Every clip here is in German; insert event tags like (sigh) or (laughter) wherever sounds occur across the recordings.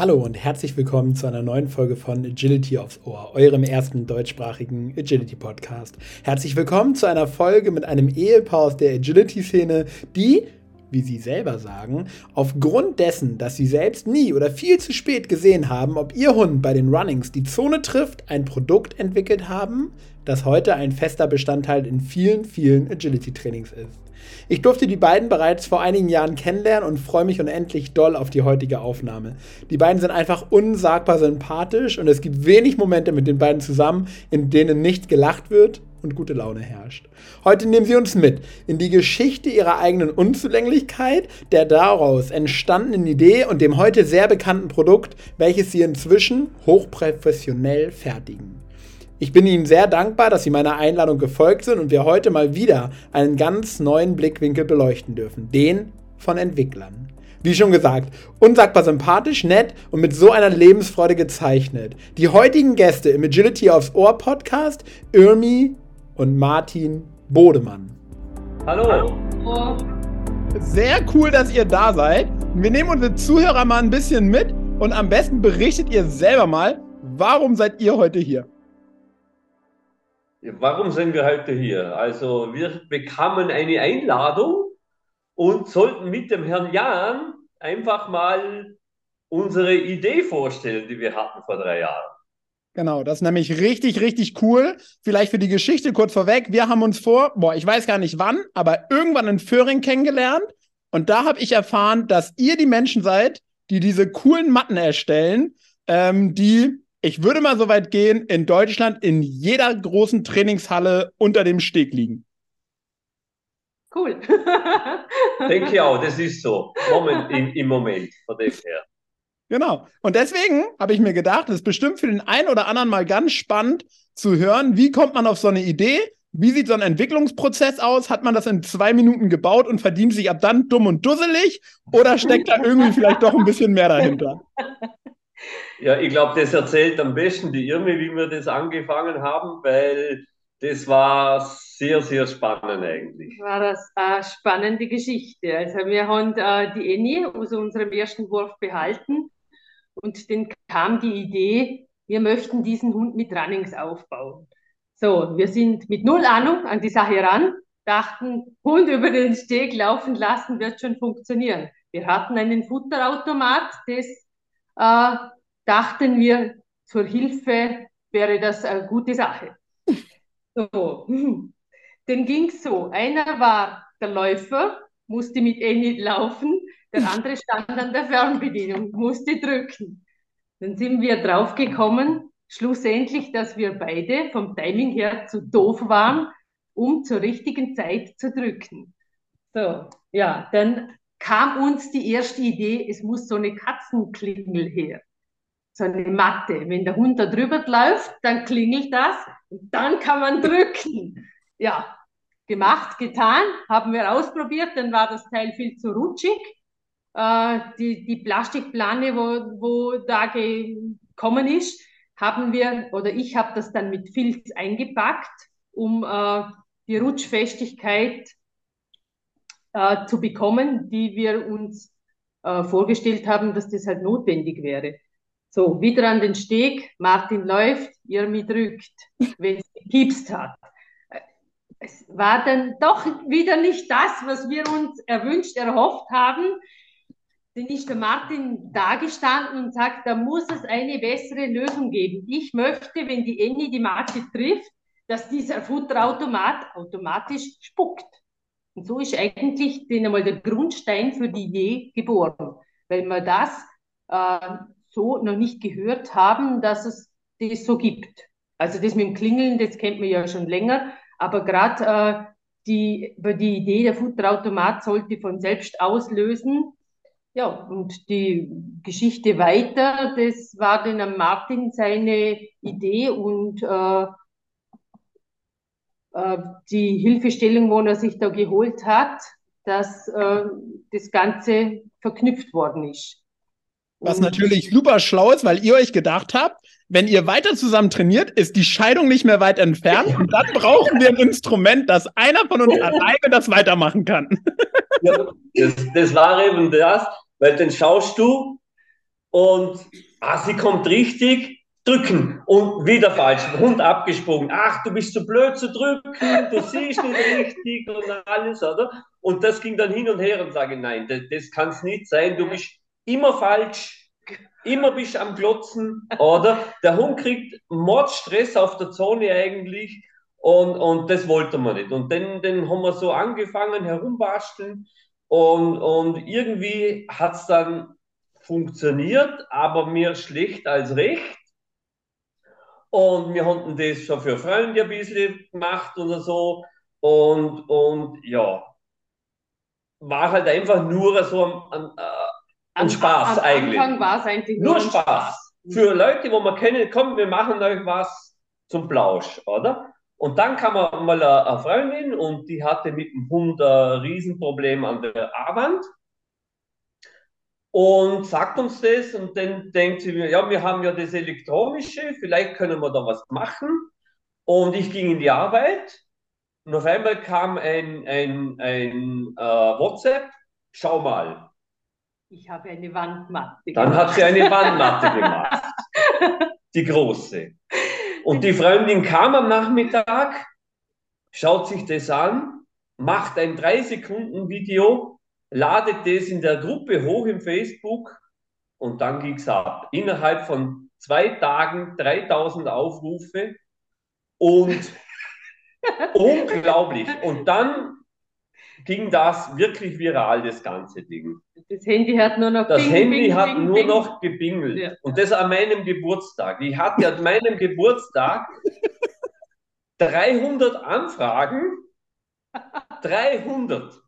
Hallo und herzlich willkommen zu einer neuen Folge von Agility aufs Ohr, eurem ersten deutschsprachigen Agility Podcast. Herzlich willkommen zu einer Folge mit einem Ehepaar aus der Agility-Szene, die, wie sie selber sagen, aufgrund dessen, dass sie selbst nie oder viel zu spät gesehen haben, ob ihr Hund bei den Runnings die Zone trifft, ein Produkt entwickelt haben, das heute ein fester Bestandteil in vielen, vielen Agility-Trainings ist. Ich durfte die beiden bereits vor einigen Jahren kennenlernen und freue mich unendlich doll auf die heutige Aufnahme. Die beiden sind einfach unsagbar sympathisch und es gibt wenig Momente mit den beiden zusammen, in denen nicht gelacht wird und gute Laune herrscht. Heute nehmen sie uns mit in die Geschichte ihrer eigenen Unzulänglichkeit, der daraus entstandenen Idee und dem heute sehr bekannten Produkt, welches sie inzwischen hochprofessionell fertigen. Ich bin Ihnen sehr dankbar, dass Sie meiner Einladung gefolgt sind und wir heute mal wieder einen ganz neuen Blickwinkel beleuchten dürfen, den von Entwicklern. Wie schon gesagt, unsagbar sympathisch, nett und mit so einer Lebensfreude gezeichnet. Die heutigen Gäste im Agility aufs Ohr Podcast, Irmi und Martin Bodemann. Hallo. Hallo. Sehr cool, dass ihr da seid. Wir nehmen unsere Zuhörer mal ein bisschen mit und am besten berichtet ihr selber mal, warum seid ihr heute hier? Warum sind wir heute hier? Also wir bekamen eine Einladung und sollten mit dem Herrn Jan einfach mal unsere Idee vorstellen, die wir hatten vor drei Jahren. Genau, das ist nämlich richtig, richtig cool. Vielleicht für die Geschichte kurz vorweg. Wir haben uns vor, boah, ich weiß gar nicht wann, aber irgendwann in Föhring kennengelernt. Und da habe ich erfahren, dass ihr die Menschen seid, die diese coolen Matten erstellen, ähm, die ich würde mal so weit gehen, in Deutschland in jeder großen Trainingshalle unter dem Steg liegen. Cool. (laughs) Denke ich auch, das ist so. Moment, im, im Moment, von dem her. Genau. Und deswegen habe ich mir gedacht, es ist bestimmt für den einen oder anderen mal ganz spannend zu hören, wie kommt man auf so eine Idee? Wie sieht so ein Entwicklungsprozess aus? Hat man das in zwei Minuten gebaut und verdient sich ab dann dumm und dusselig? Oder steckt da irgendwie vielleicht doch ein bisschen mehr dahinter? (laughs) Ja, ich glaube, das erzählt am besten die Irme, wie wir das angefangen haben, weil das war sehr, sehr spannend eigentlich. War das eine spannende Geschichte. Also wir haben äh, die Eni aus unserem ersten Wurf behalten und dann kam die Idee, wir möchten diesen Hund mit Runnings aufbauen. So, wir sind mit null Ahnung an die Sache ran, dachten, Hund über den Steg laufen lassen wird schon funktionieren. Wir hatten einen Futterautomat, das äh, dachten wir, zur Hilfe wäre das eine gute Sache. (laughs) So, (laughs) dann ging es so. Einer war der Läufer, musste mit Eni laufen, der andere stand an der Fernbedienung, musste drücken. Dann sind wir draufgekommen, schlussendlich, dass wir beide vom Timing her zu doof waren, um zur richtigen Zeit zu drücken. So, ja, dann kam uns die erste Idee, es muss so eine Katzenklingel her. So eine Matte. Wenn der Hund da drüber läuft, dann klingelt das und dann kann man drücken. Ja, gemacht, getan, haben wir ausprobiert, dann war das Teil viel zu rutschig. Äh, die, die Plastikplane, wo, wo da gekommen ist, haben wir, oder ich habe das dann mit Filz eingepackt, um äh, die Rutschfestigkeit äh, zu bekommen, die wir uns äh, vorgestellt haben, dass das halt notwendig wäre. So, wieder an den Steg, Martin läuft, Irmi drückt, wenn es gepiepst hat. Es war dann doch wieder nicht das, was wir uns erwünscht, erhofft haben. Dann ist der Martin dagestanden und sagt, da muss es eine bessere Lösung geben. Ich möchte, wenn die Annie die Marke trifft, dass dieser Futterautomat automatisch spuckt. Und so ist eigentlich den einmal der Grundstein für die Idee geboren, weil wir das äh, so noch nicht gehört haben, dass es das so gibt. Also das mit dem Klingeln, das kennt man ja schon länger, aber gerade äh, die, die Idee, der Futterautomat sollte von selbst auslösen. Ja, und die Geschichte weiter, das war dann am Martin seine Idee und äh, die Hilfestellung, wo er sich da geholt hat, dass äh, das Ganze verknüpft worden ist. Was und natürlich super schlau ist, weil ihr euch gedacht habt, wenn ihr weiter zusammen trainiert, ist die Scheidung nicht mehr weit entfernt (laughs) und dann brauchen wir ein Instrument, dass einer von uns alleine das weitermachen kann. (laughs) Ja, das, das war eben das, weil dann schaust du, Und ah, sie kommt richtig, drücken und wieder falsch, Hund abgesprungen. Ach, du bist zu blöd zu drücken, du siehst nicht richtig und alles, oder? Und das ging dann hin und her und sage, nein, das, das kann es nicht sein, du bist immer falsch, immer bist am Glotzen, oder? Der Hund kriegt Mordstress auf der Zone eigentlich und, und das wollte man nicht. Und dann, dann haben wir so angefangen herumbasteln und, und irgendwie hat es dann funktioniert, aber mir schlecht als recht. Und wir hatten das schon für Freunde ein bisschen gemacht oder so. Und, und ja, war halt einfach nur so ein, ein, ein Spaß am, am eigentlich. Anfang war es eigentlich nur, nur Spaß. Spaß. Für Leute, wo man kennen, komm, wir machen euch was zum Plausch, oder? Und dann kam mal eine Freundin und die hatte mit dem Hund ein Riesenproblem an der A-Wand und sagt uns das und dann denkt sie mir, ja, wir haben ja das Elektronische, vielleicht können wir da was machen. Und ich ging in die Arbeit und auf einmal kam ein, ein, ein äh, WhatsApp, schau mal. Ich habe eine Wandmatte gemacht. Dann hat sie eine Wandmatte gemacht, (laughs) die große. Und die Freundin kam am Nachmittag, schaut sich das an, macht ein 3-Sekunden-Video ladet das in der Gruppe hoch im Facebook und dann ging es ab. Innerhalb von zwei Tagen 3000 Aufrufe und (laughs) unglaublich. Und dann ging das wirklich viral, das ganze Ding. Das Handy hat nur noch Das bing, Handy bing, hat bing, nur noch gebingelt. Ja. Und das an meinem Geburtstag. Ich hatte an meinem Geburtstag 300 Anfragen. (laughs) 300.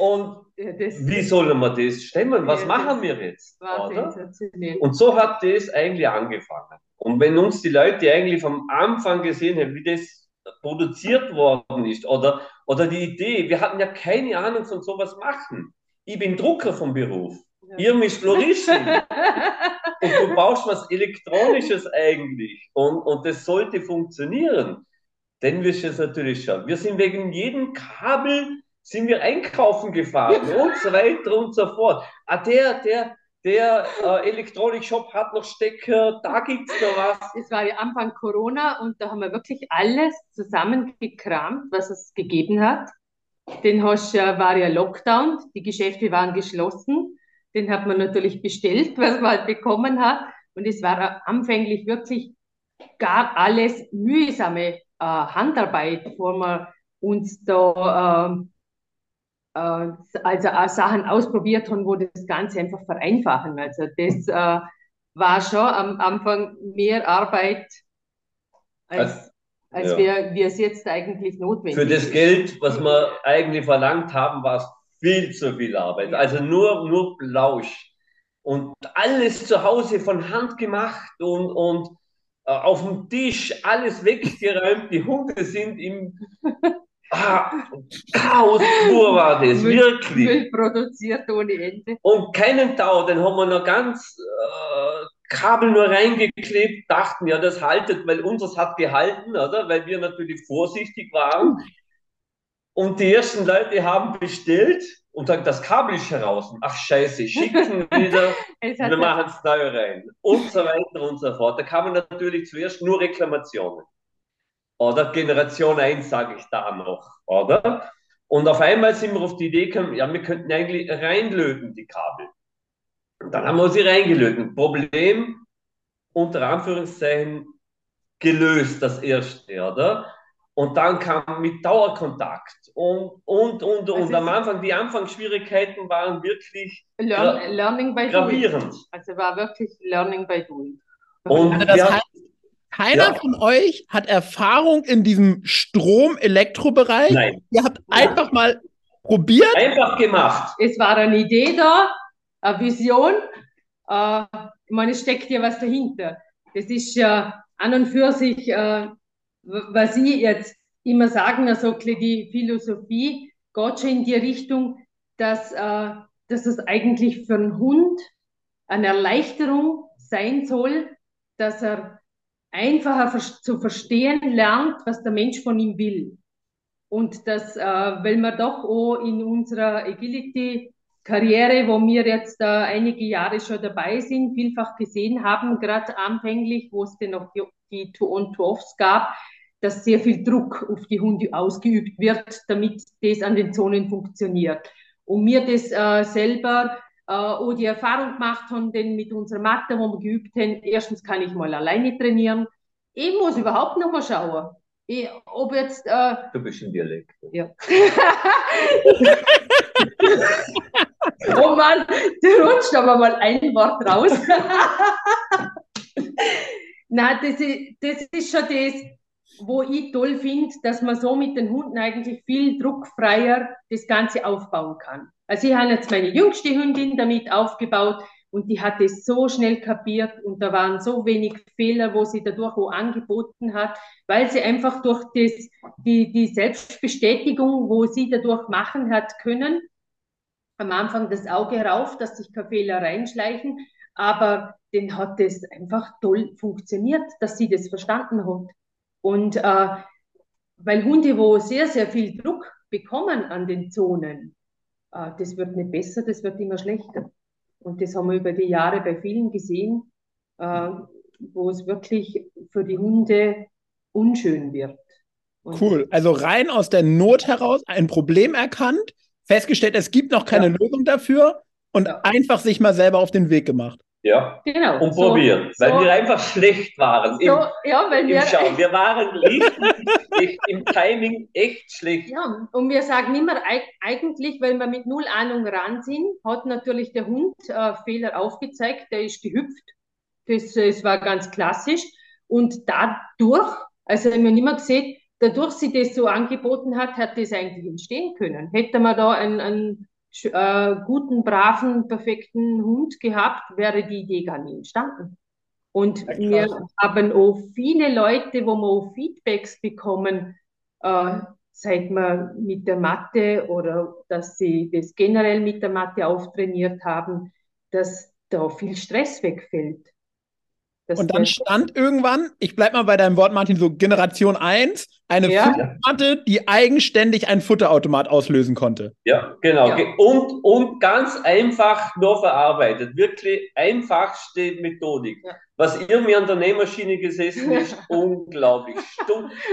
Und wie sollen wir das stemmen? Was ja, machen wir jetzt? Und so hat das eigentlich angefangen. Und wenn uns die Leute eigentlich vom Anfang gesehen haben, wie das produziert worden ist oder, oder die Idee, wir hatten ja keine Ahnung von sowas machen. Ich bin Drucker vom Beruf. Ja. Ihr müsst Floristen. (laughs) und du brauchst was Elektronisches eigentlich. Und, und das sollte funktionieren. Denn wir es natürlich schon. Wir sind wegen jedem Kabel sind wir einkaufen gefahren (laughs) und so weiter und so fort. Ah, der, der, der äh, Elektronikshop hat noch Stecker, da gibt es noch was. Es war ja Anfang Corona und da haben wir wirklich alles zusammengekramt, was es gegeben hat. Den hast, äh, war ja Lockdown, die Geschäfte waren geschlossen. Den hat man natürlich bestellt, was man halt bekommen hat. Und es war anfänglich wirklich gar alles mühsame äh, Handarbeit, bevor wir uns da äh, äh, also auch Sachen ausprobiert haben, wo das Ganze einfach vereinfachen. Also das äh, war schon am Anfang mehr Arbeit, als, als ja. wir, wir es jetzt eigentlich notwendig Für das. Geld, was wir eigentlich verlangt haben, war es viel zu viel Arbeit. Also nur, nur Blausch. Und alles zu Hause von Hand gemacht und, und äh, auf dem Tisch alles weggeräumt. Die Hunde sind im (laughs) Ah, Chaos pur war das, Müll, wirklich. Müll produziert ohne Ende. Und keinen Tau, den haben wir noch ganz äh, Kabel nur reingeklebt, dachten, ja, das haltet, weil unseres hat gehalten, oder? Weil wir natürlich vorsichtig waren. Und die ersten Leute haben bestellt und sagen, das Kabel ist heraus. Ach scheiße, schicken (laughs) wieder, wir machen es neu rein. Und so weiter und so fort. Da kamen natürlich zuerst nur Reklamationen. Oder Generation 1 sage ich da noch, oder? Und auf einmal sind wir auf die Idee gekommen, ja, wir könnten eigentlich reinlöten, die Kabel. Und dann haben wir sie reingelötet. Problem, unter Anführungszeichen, gelöst, das erste, oder? Und dann kam mit Dauerkontakt und, und, und, und am Anfang, die Anfangsschwierigkeiten waren wirklich Learn, Learning by gravierend. Doing. Also war wirklich Learning by Doing. Und also das heißt, keiner ja. von euch hat Erfahrung in diesem Strom-Elektro-Bereich. Nein. Ihr habt ja. einfach mal probiert. Einfach gemacht. Es war eine Idee da, eine Vision. Äh, ich meine, es steckt ja was dahinter. Das ist ja äh, an und für sich, äh, was ich jetzt immer sagen, also die Philosophie geht schon in die Richtung, dass, äh, dass es eigentlich für einen Hund eine Erleichterung sein soll, dass er einfacher zu verstehen lernt, was der Mensch von ihm will. Und das, äh, weil wir doch auch in unserer Agility Karriere, wo wir jetzt äh, einige Jahre schon dabei sind, vielfach gesehen haben, gerade anfänglich, wo es denn noch die, die Two-on-Two-Offs gab, dass sehr viel Druck auf die Hunde ausgeübt wird, damit das an den Zonen funktioniert. Und mir das äh, selber äh, auch die Erfahrung gemacht haben, denn mit unserer Matte, wo wir geübt haben, erstens kann ich mal alleine trainieren. Ich muss überhaupt noch mal schauen. Ich, ob jetzt, äh, du bist ein Dialekt. Ja. (laughs) oh Mann, du rutscht aber mal ein Wort raus. (laughs) Nein, das ist, das ist schon das, wo ich toll finde, dass man so mit den Hunden eigentlich viel druckfreier das Ganze aufbauen kann. Also ich habe jetzt meine jüngste Hündin damit aufgebaut und die hat es so schnell kapiert und da waren so wenig Fehler, wo sie dadurch auch angeboten hat, weil sie einfach durch das, die, die Selbstbestätigung, wo sie dadurch machen hat können, am Anfang das Auge rauf, dass sich keine Fehler reinschleichen, aber den hat es einfach toll funktioniert, dass sie das verstanden hat. Und äh, weil Hunde, wo sehr, sehr viel Druck bekommen an den Zonen, äh, das wird nicht besser, das wird immer schlechter. Und das haben wir über die Jahre bei vielen gesehen, äh, wo es wirklich für die Hunde unschön wird. Und cool. Also rein aus der Not heraus ein Problem erkannt, festgestellt, es gibt noch keine ja. Lösung dafür und ja. einfach sich mal selber auf den Weg gemacht. Ja, genau. Und so, probieren, weil so, wir einfach schlecht waren so, im, ja, weil wir, Schauen. Wir waren richtig im Timing echt schlecht. Ja, und wir sagen immer eigentlich, weil wir mit null Ahnung ran sind, hat natürlich der Hund äh, Fehler aufgezeigt, der ist gehüpft. Das, das war ganz klassisch. Und dadurch, also haben wir nicht mehr gesehen, dadurch sie das so angeboten hat, hat das eigentlich entstehen können. Hätte man da ein, ein äh, guten, braven, perfekten Hund gehabt, wäre die Idee gar nicht entstanden. Und ja, wir haben auch viele Leute, wo wir auch Feedbacks bekommen, äh, seit wir mit der Mathe oder dass sie das generell mit der Mathe auftrainiert haben, dass da viel Stress wegfällt. Das und dann stand irgendwann, ich bleib mal bei deinem Wort, Martin, so Generation 1, eine ja. Futtermatte, die eigenständig einen Futterautomat auslösen konnte. Ja, genau. Ja. Und, und ganz einfach nur verarbeitet. Wirklich einfachste Methodik. Ja. Was ihr mir an der Nähmaschine gesessen ist, unglaublich.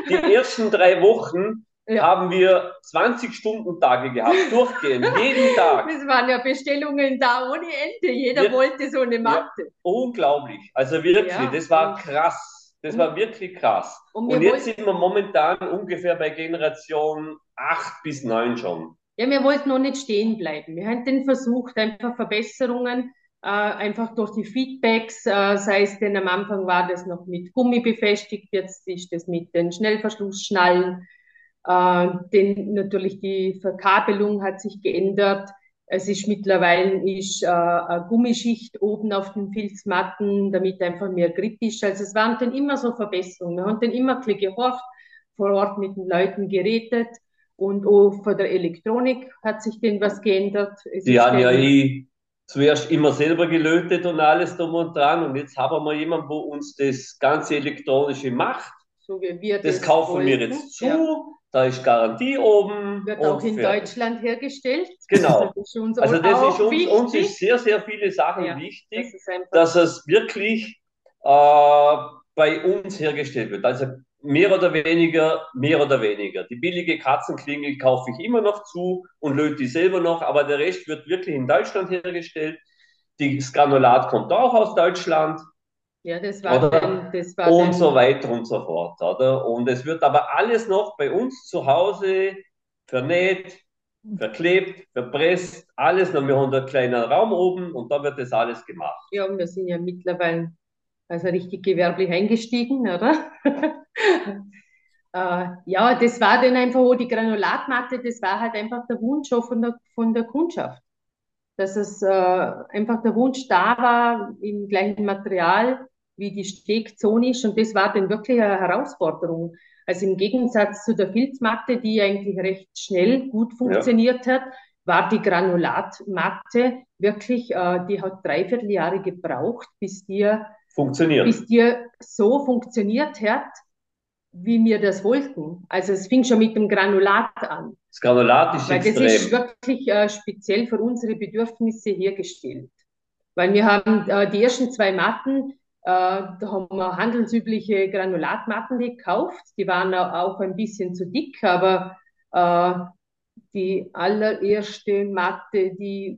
Die ersten drei Wochen ja. haben wir 20 Stunden Tage gehabt, durchgehend, jeden Tag. (laughs) Es waren ja Bestellungen da ohne Ende. Jeder wir, wollte so eine Matte. Ja, unglaublich. Also wirklich, ja. das war krass. Das war wirklich krass. Und, und jetzt sind wir momentan ungefähr bei Generation 8 bis 9 schon. Ja, wir wollten noch nicht stehen bleiben. Wir haben den versucht, einfach Verbesserungen, äh, einfach durch die Feedbacks, äh, sei es denn am Anfang war das noch mit Gummi befestigt, jetzt ist das mit den Schnellverschlussschnallen äh, denn natürlich die Verkabelung hat sich geändert. Es ist mittlerweile ist, äh, eine Gummischicht oben auf den Filzmatten, damit einfach mehr Grip ist. Also es waren dann immer so Verbesserungen. Wir haben dann immer ein gehorcht, vor Ort mit den Leuten geredet und auch von der Elektronik hat sich denn was geändert. Es Die haben ja eh zuerst immer selber gelötet und alles drum und dran und jetzt haben wir jemanden, wo uns das ganze Elektronische macht. So wie wir das, das kaufen wollten. wir jetzt zu. Ja da ist Garantie oben. Wird auch in fertig. Deutschland hergestellt. Genau. Das also das ist uns, uns ist sehr, sehr viele Sachen ja, wichtig, das dass es wirklich äh, bei uns hergestellt wird. Also mehr oder weniger, mehr oder weniger. Die billige Katzenklingel kaufe ich immer noch zu und löte die selber noch, aber der Rest wird wirklich in Deutschland hergestellt. Das Granulat kommt auch aus Deutschland. Ja, das war? Dann, das war und so weiter und so fort. Oder? Und es wird aber alles noch bei uns zu Hause vernäht, verklebt, verpresst, alles noch. Wir haben einen kleinen Raum oben und da wird das alles gemacht. Ja, und wir sind ja mittlerweile also richtig gewerblich eingestiegen, oder? (laughs) äh, ja, das war dann einfach, oh, die Granulatmatte, das war halt einfach der Wunsch auch von der, von der Kundschaft. Dass es äh, einfach der Wunsch da war, im gleichen Material wie die Stegzone ist. Und das war dann wirklich eine Herausforderung. Also im Gegensatz zu der Filzmatte, die eigentlich recht schnell gut funktioniert ja. hat, war die Granulatmatte wirklich, äh, die hat dreiviertel Jahre gebraucht, bis die, funktioniert. bis die so funktioniert hat, wie wir das wollten. Also es fing schon mit dem Granulat an. Das Granulat ist Weil extrem. das ist wirklich äh, speziell für unsere Bedürfnisse hergestellt. Weil wir haben äh, die ersten zwei Matten, da haben wir handelsübliche Granulatmatten gekauft. Die waren auch ein bisschen zu dick, aber äh, die allererste Matte, die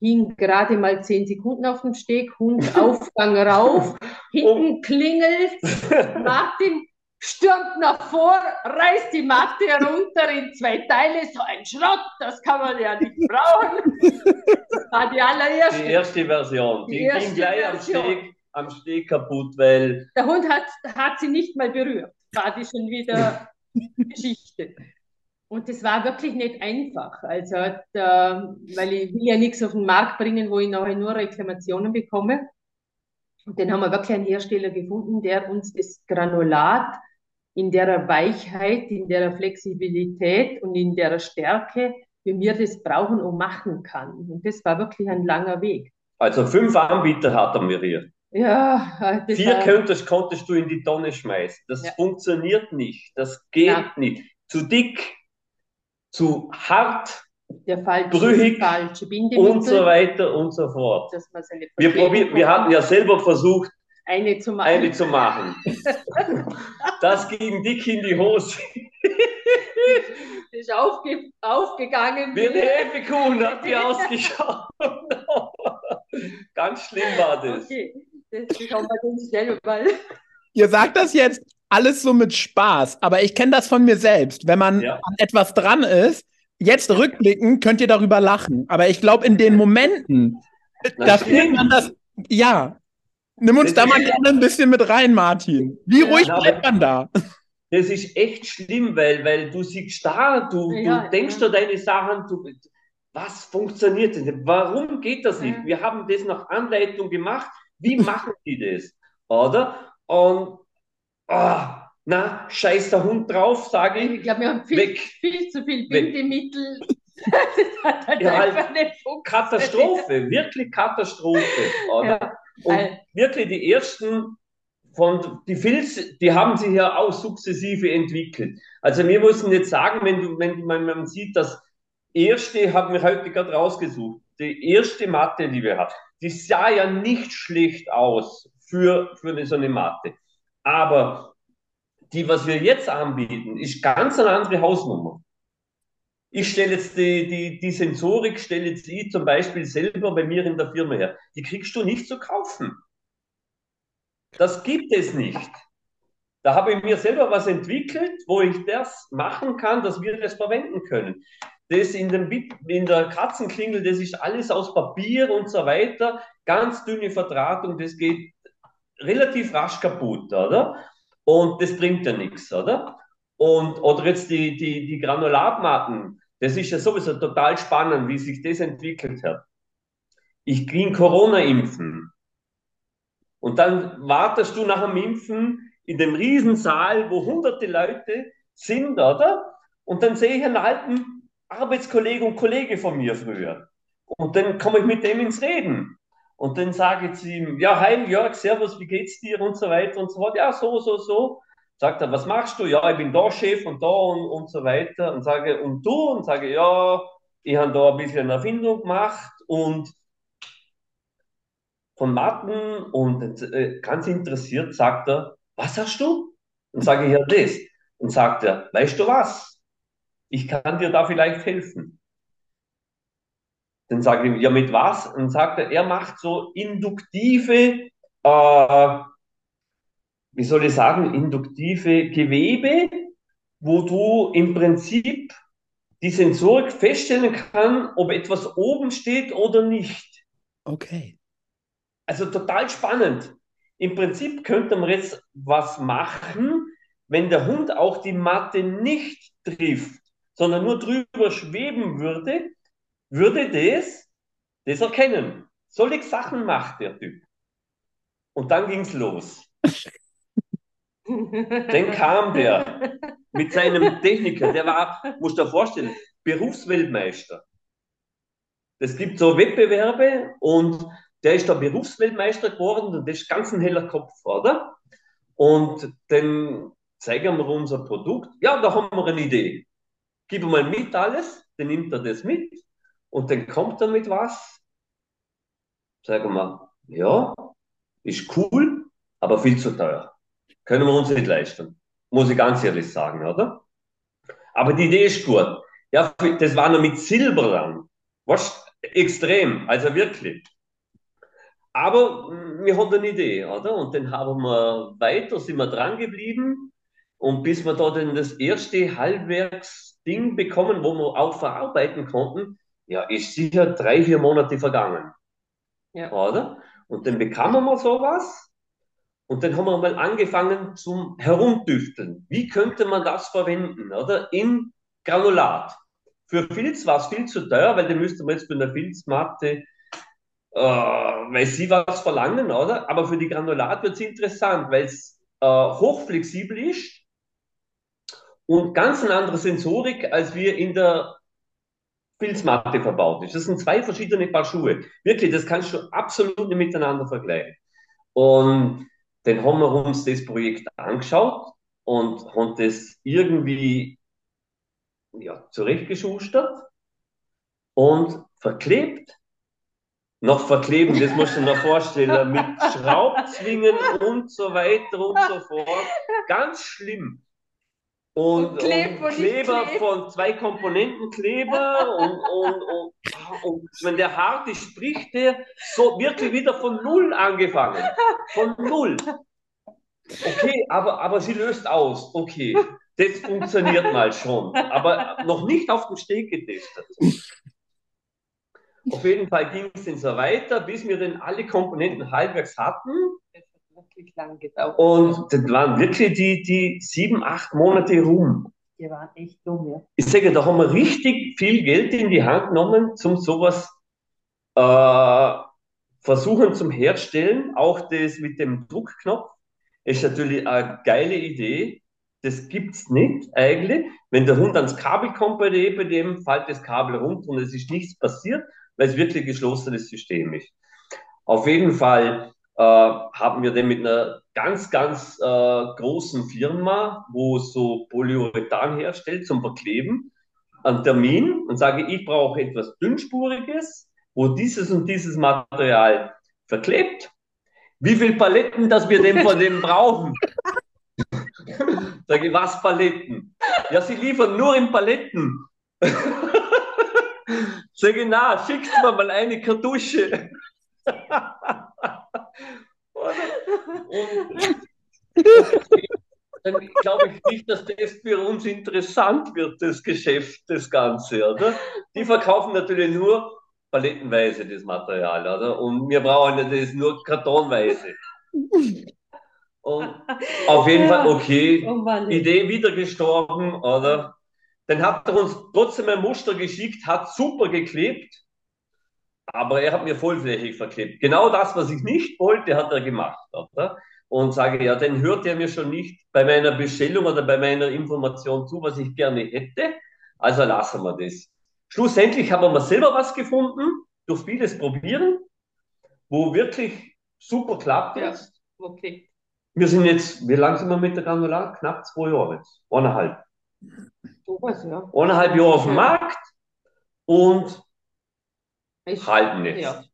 hing gerade mal zehn Sekunden auf dem Steg, Hund (laughs) Aufgang rauf, hinten klingelt, (laughs) Martin stürmt nach vor, reißt die Matte herunter in zwei Teile, so ein Schrott, das kann man ja nicht brauchen. (laughs) Das war die allererste. Die erste Version. Die Die, ging gleich am Version. Steg, am Steg kaputt, weil Der Hund hat, hat sie nicht mal berührt. War die schon wieder (laughs) Geschichte. Und das war wirklich nicht einfach. Also, da, weil ich will ja nichts auf den Markt bringen, wo ich nachher nur Reklamationen bekomme. Und dann haben wir wirklich einen Hersteller gefunden, der uns das Granulat in der Weichheit, in der Flexibilität und in der Stärke, wie wir das brauchen und machen kann. Und das war wirklich ein langer Weg. also fünf Anbieter hatten wir hier. Ja, das Vier könntest, konntest du in die Tonne schmeißen. Das Ja. funktioniert nicht. Das geht Ja. nicht. Zu dick, zu hart der falsche, brüchig falsche und so weiter und so fort. Wir, probier, wir hatten ja selber versucht, eine zu machen. eine zu machen. (laughs) Das ging dick in die Hose. Das ist aufge, aufgegangen. Wie eine Hefekuchen hat die (laughs) ausgeschaut. Ganz schlimm war das. Okay, das schauen wir uns schnell mal. (laughs) Ihr sagt das jetzt alles so mit Spaß, aber ich kenne das von mir selbst. Wenn man Ja. an etwas dran ist, jetzt rückblicken, könnt ihr darüber lachen. Aber ich glaube, in den Momenten, da stimmt. fühlt man das, ja. Nimm uns Das da mal gerne ein bisschen mit rein, Martin. Wie ruhig Ja, bleibt man da? Das ist echt schlimm, weil, weil du siehst da, du, Ja, du denkst ja. dir deine Sachen, du, was funktioniert denn? Warum geht das nicht? Ja. Wir haben das nach Anleitung gemacht. Wie machen die das? Oder? Und, ah, na, scheiß der Hund drauf, sage Ich ich. glaube, wir haben viel, Weg. viel zu viel. Bindemittel. (laughs) Das hat halt Ja, einfach nicht funktioniert. Katastrophe, wirklich Katastrophe. Oder? Ja. Und wirklich die ersten von die Filz, die haben sich ja auch sukzessive entwickelt. Also wir müssen jetzt sagen, wenn du, wenn man, man sieht, das erste haben wir heute gerade rausgesucht. Die erste Matte, die wir hatten, die sah ja nicht schlecht aus für, für so eine Matte. Aber die, was wir jetzt anbieten, ist ganz eine andere Hausnummer. Ich stelle jetzt die, die, die Sensorik, stelle jetzt ich zum Beispiel selber bei mir in der Firma her. Die kriegst du nicht zu kaufen. Das gibt es nicht. Da habe ich mir selber was entwickelt, wo ich das machen kann, dass wir das verwenden können. Das in, dem, in der Katzenklingel, das ist alles aus Papier und so weiter. Ganz dünne Verdrahtung, das geht relativ rasch kaputt, oder? Und das bringt ja nichts, oder? Und, oder jetzt die, die, die Granulatmatten, das ist ja sowieso total spannend, wie sich das entwickelt hat. Ich ging Corona impfen. Und dann wartest du nach dem Impfen in dem Riesensaal, wo hunderte Leute sind, oder? Und dann sehe ich einen alten Arbeitskollege und Kollege von mir früher. Und dann komme ich mit dem ins Reden. Und dann sage ich zu ihm, ja, hi Jörg, servus, wie geht's dir und so weiter und so fort. Ja, so, so, so. Sagt er, was machst du? Ja, ich bin da Chef und da und, und so weiter. Und sage, und du? Und sage, ja, ich habe da ein bisschen eine Erfindung gemacht und von Matten und äh, ganz interessiert sagt er, was hast du? Und sage ich, ja, das. Und sagt er, weißt du was? Ich kann dir da vielleicht helfen. Dann sage ich, ja, mit was? Und sagt er, er macht so induktive, äh, wie soll ich sagen, induktive Gewebe, wo du im Prinzip die Sensorik feststellen kann, ob etwas oben steht oder nicht. Okay. Also total spannend. Im Prinzip könnte man jetzt was machen, wenn der Hund auch die Matte nicht trifft, sondern nur drüber schweben würde, würde das, das erkennen. Solche Sachen macht der Typ. Und dann ging's los. Dann kam der mit seinem Techniker, der war, musst du dir vorstellen, Berufsweltmeister. Es gibt so Wettbewerbe und der ist der Berufsweltmeister geworden und das ist ganz ein heller Kopf, oder? Und dann zeigen wir unser Produkt. Ja, da haben wir eine Idee. Gib ihm mal mit alles, dann nimmt er das mit und dann kommt er mit was. Sagen wir, ja, ist cool, aber viel zu teuer. Können wir uns nicht leisten. Muss ich ganz ehrlich sagen, oder? Aber die Idee ist gut. Ja, das war noch mit Silber dran. Was? Extrem, also wirklich. Aber wir hatten eine Idee, oder? Und dann haben wir weiter, sind wir dran geblieben. Und bis wir da dann das erste Halbwerksding bekommen, wo wir auch verarbeiten konnten, ja, ist sicher drei, vier Monate vergangen. Ja. Oder? Und dann bekamen wir sowas. Und dann haben wir mal angefangen zum Herumdüfteln. Wie könnte man das verwenden, oder? In Granulat. Für Filz war es viel zu teuer, weil dann müsste man jetzt für eine Filzmatte, äh, weil sie was verlangen, oder? Aber für die Granulat wird es interessant, weil es äh, hochflexibel ist und ganz eine andere Sensorik, als wir in der Filzmatte verbaut ist. Das sind zwei verschiedene Paar Schuhe. Wirklich, das kannst du absolut nicht miteinander vergleichen. Und dann haben wir uns das Projekt angeschaut und haben das irgendwie ja, zurechtgeschustert und verklebt. Noch verkleben, das musst du dir vorstellen, mit (laughs) Schraubzwingen und so weiter und so fort. Ganz schlimm. Und, und, Kleb und Kleber von zwei Komponenten Kleber und, und, und, und, wenn der harte spricht, der so wirklich wieder von Null angefangen. Von Null. Okay, aber, aber sie löst aus. Okay, das funktioniert mal schon. Aber noch nicht auf dem Steg getestet. Auf jeden Fall ging es dann so weiter, bis wir dann alle Komponenten halbwegs hatten wirklich lang gedauert. Und das waren wirklich die, die sieben, acht Monate rum. Die waren echt dumm, ja. Ich sage, da haben wir richtig viel Geld in die Hand genommen, um sowas äh, versuchen zum Herstellen. Auch das mit dem Druckknopf ist natürlich eine geile Idee. Das gibt es nicht eigentlich. Wenn der Hund ans Kabel kommt bei dem, bei dem fällt das Kabel runter und es ist nichts passiert, weil es wirklich ein geschlossenes System ist. Auf jeden Fall äh, haben wir den mit einer ganz, ganz äh, großen Firma, wo so Polyurethan herstellt zum Verkleben, einen Termin und sage, ich brauche etwas dünnspuriges, wo dieses und dieses Material verklebt. Wie viele Paletten, dass wir denn von dem brauchen? Sage ich, was Paletten? Ja, sie liefern nur in Paletten. (laughs) Sage ich, na, schickst mir mal eine Kartusche. (laughs) (laughs) dann glaube ich nicht, dass das für uns interessant wird, das Geschäft, das Ganze, oder? Die verkaufen natürlich nur palettenweise das Material, oder? Und wir brauchen das nur kartonweise. Und auf jeden ja. Fall, okay, oh Idee wieder gestorben, oder? Dann hat er uns trotzdem ein Muster geschickt, hat super geklebt, aber er hat mir vollflächig verklebt. Genau das, was ich nicht wollte, hat er gemacht. Oder? Und sage, ja, dann hört er mir schon nicht bei meiner Bestellung oder bei meiner Information zu, was ich gerne hätte. Also lassen wir das. Schlussendlich haben wir selber was gefunden, durch vieles probieren, wo wirklich super klappt jetzt. Ja, okay. Wir sind jetzt, wie lange sind wir mit der Granulat? Knapp zwei Jahre jetzt. Eineinhalb. So was, ja. Eineinhalb Jahre auf dem Markt und ich, halten jetzt. Ja,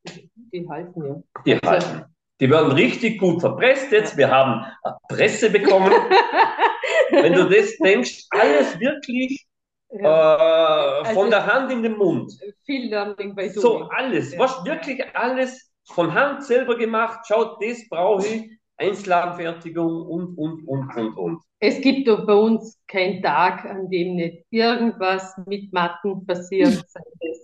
die halten ja. Die also, halten. Die werden richtig gut verpresst jetzt. Wir haben Presse bekommen. (laughs) Wenn du das denkst, alles wirklich ja. äh, von also, der Hand in den Mund. Viel Learning bei So alles, ja. was wirklich alles von Hand selber gemacht. Schaut, das brauche ich. Einzelanfertigung und, und, und, und, und. Es gibt doch bei uns keinen Tag, an dem nicht irgendwas mit Matten passiert. Sei es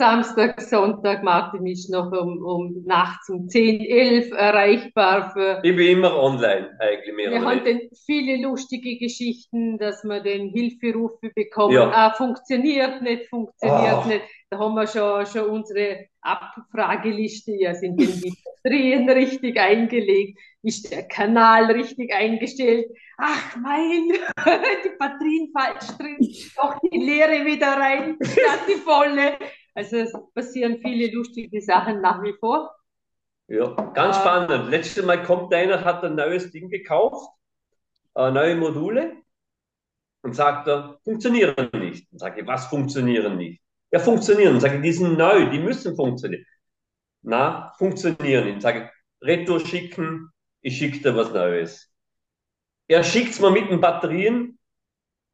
Samstag, Sonntag, Martin ist noch um, um nachts um 10, 11 erreichbar für. Ich bin immer online eigentlich. Mehr wir haben viele lustige Geschichten, dass wir den Hilferufe bekommen. Ja. Ah, funktioniert nicht, funktioniert oh. nicht. Da haben wir schon, schon unsere Abfrageliste, ja, sind denn die Batterien richtig eingelegt? Ist der Kanal richtig eingestellt? Ach mein, (laughs) die Batterien falsch drin, doch die leere wieder rein, (laughs) statt die volle. Also es passieren viele lustige Sachen nach wie vor. Ja, ganz äh, spannend. Letztes Mal kommt einer, hat ein neues Ding gekauft. Äh, neue Module und sagt er, funktionieren nicht. Dann sage ich, was funktionieren nicht? Ja, funktionieren. Dann sage ich, die sind neu, die müssen funktionieren. Na, funktionieren. Ich sage, Retour schicken, ich schicke dir was Neues. Er schickt es mir mit den Batterien,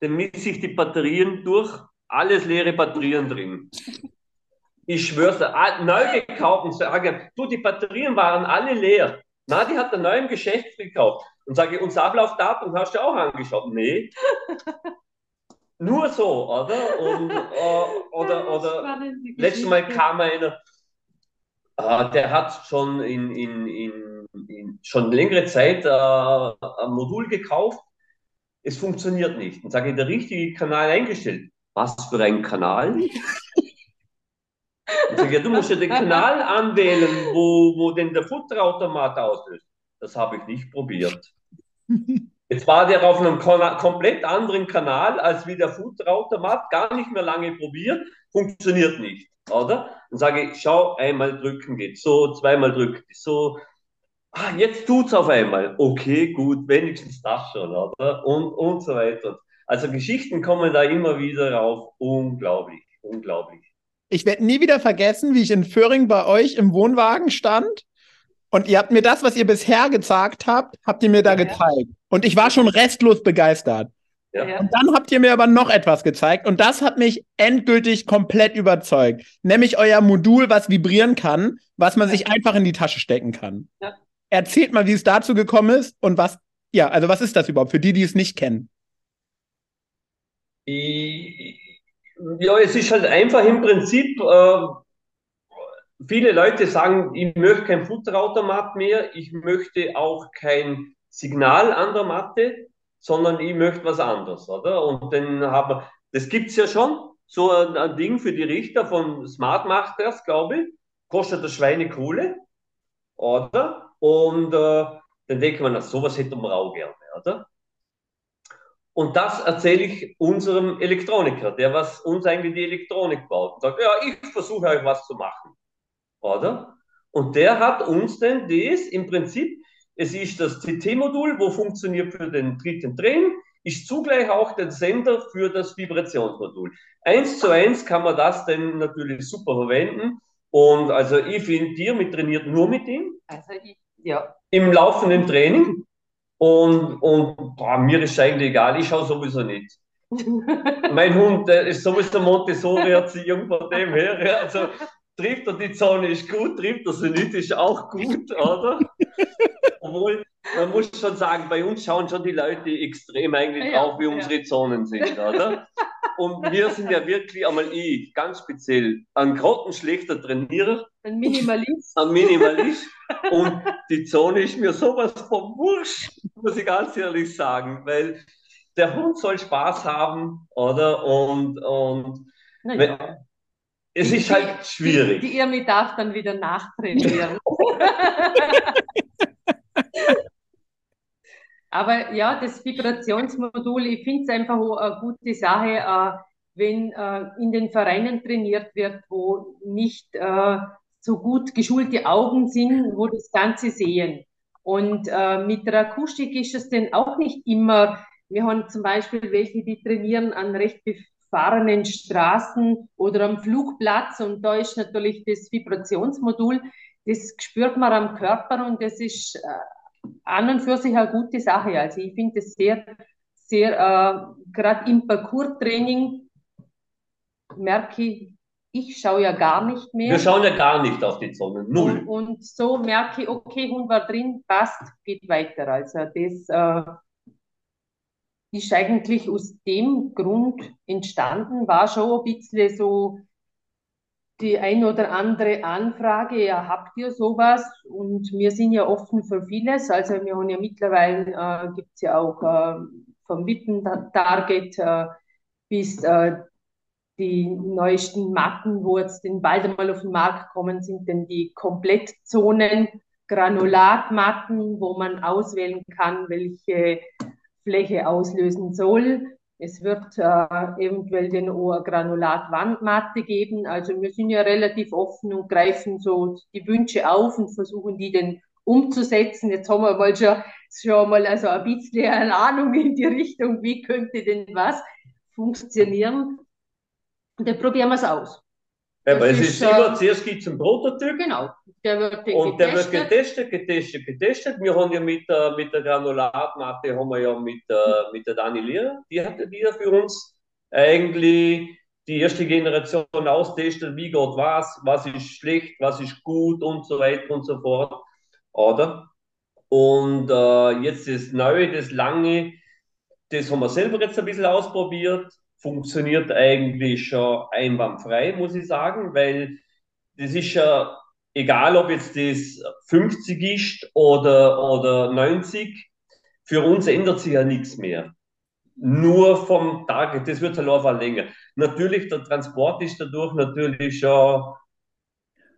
dann misse ich die Batterien durch, alles leere Batterien drin. Ich schwör's dir, neu gekauft und sage, du, die Batterien waren alle leer. Na, die hat er neu im Geschäft gekauft. Und sage, unser Ablaufdatum hast du auch angeschaut? Nee. (laughs) Nur so, oder? Und, äh, (laughs) oder, oder letztes Mal kam einer, äh, der hat schon in, in, in, in schon längere Zeit äh, ein Modul gekauft. Es funktioniert nicht. Und sage ich, der richtige Kanal eingestellt. Was für ein Kanal? (laughs) Und sage, ja, du musst ja den Kanal anwählen, wo, wo denn der Futterautomat auslöst. Das habe ich nicht probiert. Jetzt war der auf einem komplett anderen Kanal als wie der Futterautomat, gar nicht mehr lange probiert, funktioniert nicht, oder? Dann sage ich, schau, einmal drücken geht so, zweimal drücken so. Ah, jetzt tut's auf einmal. Okay, gut, wenigstens das schon, oder? Und, und so weiter. Also Geschichten kommen da immer wieder rauf. Unglaublich, unglaublich. Ich werde nie wieder vergessen, wie ich in Föhring bei euch im Wohnwagen stand und ihr habt mir das, was ihr bisher gezeigt habt, habt ihr mir da ja. gezeigt. Und ich war schon restlos begeistert. Ja. Und dann habt ihr mir aber noch etwas gezeigt und das hat mich endgültig komplett überzeugt. Nämlich euer Modul, was vibrieren kann, was man sich einfach in die Tasche stecken kann. Ja. Erzählt mal, wie es dazu gekommen ist und was, ja, also was ist das überhaupt für die, die es nicht kennen? Ja, es ist halt einfach im Prinzip, äh, viele Leute sagen, ich möchte kein Futterautomat mehr, ich möchte auch kein Signal an der Matte, sondern ich möchte was anderes, oder? Und dann haben das gibt's ja schon, so ein, ein, Ding für die Richter von Smart Masters, glaube ich, kostet das Schweinekohle, oder? Und äh, dann denkt man, sowas hätte man auch gerne, oder? Und das erzähle ich unserem Elektroniker, der was uns eigentlich die Elektronik baut. Und sagt, ja, ich versuche euch was zu machen oder? Und der hat uns denn das im Prinzip, es ist das CT-Modul, wo funktioniert für den dritten Drehen, ist zugleich auch der Sender für das Vibrationsmodul. Eins zu eins kann man das dann natürlich super verwenden. Und also ich finde, dir mit trainiert nur mit ihm. Also ich, ja. Im laufenden Training. Und, und boah, mir ist eigentlich egal, ich schaue sowieso nicht. (laughs) mein Hund der ist sowieso Montessori-Erziehung von dem her. Also trifft er die Zone ist gut, trifft er sie nicht, ist auch gut, oder? (laughs) Obwohl, man muss schon sagen, bei uns schauen schon die Leute extrem eigentlich ja, drauf, wie ja. unsere Zonen sind, oder? Und wir sind ja wirklich, einmal ich, ganz speziell, ein grottenschlechter Trainierer. Ein Minimalist. Ein Minimalist. Und die Zone ist mir sowas vom Wurscht, muss ich ganz ehrlich sagen, weil der Hund soll Spaß haben, oder? Und, und ja. Es ist halt schwierig. Die, die Irmi darf dann wieder nachtrainieren. (laughs) Aber ja, das Vibrationsmodul, ich finde es einfach eine gute Sache, äh, wenn äh, in den Vereinen trainiert wird, wo nicht äh, so gut geschulte Augen sind, wo das Ganze sehen. Und mit der Akustik ist es denn auch nicht immer, wir haben zum Beispiel welche, die trainieren an recht fahrenden Straßen oder am Flugplatz und da ist natürlich das Vibrationsmodul, das spürt man am Körper und das ist an und für sich eine gute Sache. Also ich finde es sehr, sehr, äh, gerade im Parcours-Training merke ich, ich schaue ja gar nicht mehr. Wir schauen ja gar nicht auf die Sonne, null. Und, und so merke ich, okay, Hund war drin, passt, geht weiter. Also das äh, ist eigentlich aus dem Grund entstanden, war schon ein bisschen so die ein oder andere Anfrage, ja, habt ihr sowas? Und wir sind ja offen für vieles. Also wir haben ja mittlerweile, äh, gibt es ja auch äh, vom Witten-Target äh, bis äh, die neuesten Matten, wo jetzt den bald einmal auf den Markt kommen, sind denn die Komplettzonen, Granulatmatten, wo man auswählen kann, welche Fläche auslösen soll. Es wird äh, eventuell den Granulat-Wandmatte geben. Also wir sind ja relativ offen und greifen so die Wünsche auf und versuchen die den umzusetzen. Jetzt haben wir mal schon, schon mal also ein bisschen eine Ahnung in die Richtung, wie könnte denn was funktionieren. Und dann probieren wir es aus. Ja, weil es ist immer, zuerst gibt es einen Prototyp. Genau. Der wird und der wird getestet, getestet, getestet. Wir haben ja mit, äh, mit der Granulatmatte, haben wir ja mit, äh, mit der Dani Lehrer, die hat die ja für uns eigentlich die erste Generation austestet, wie geht was, was ist schlecht, was ist gut und so weiter und so fort. Oder? Und äh, jetzt das Neue, das Lange, das haben wir selber jetzt ein bisschen ausprobiert funktioniert eigentlich schon einwandfrei, muss ich sagen, weil das ist ja egal, ob jetzt das 50 ist oder, oder 90, für uns ändert sich ja nichts mehr. Nur vom Tag, das wird halt einfach länger. Natürlich, der Transport ist dadurch natürlich schon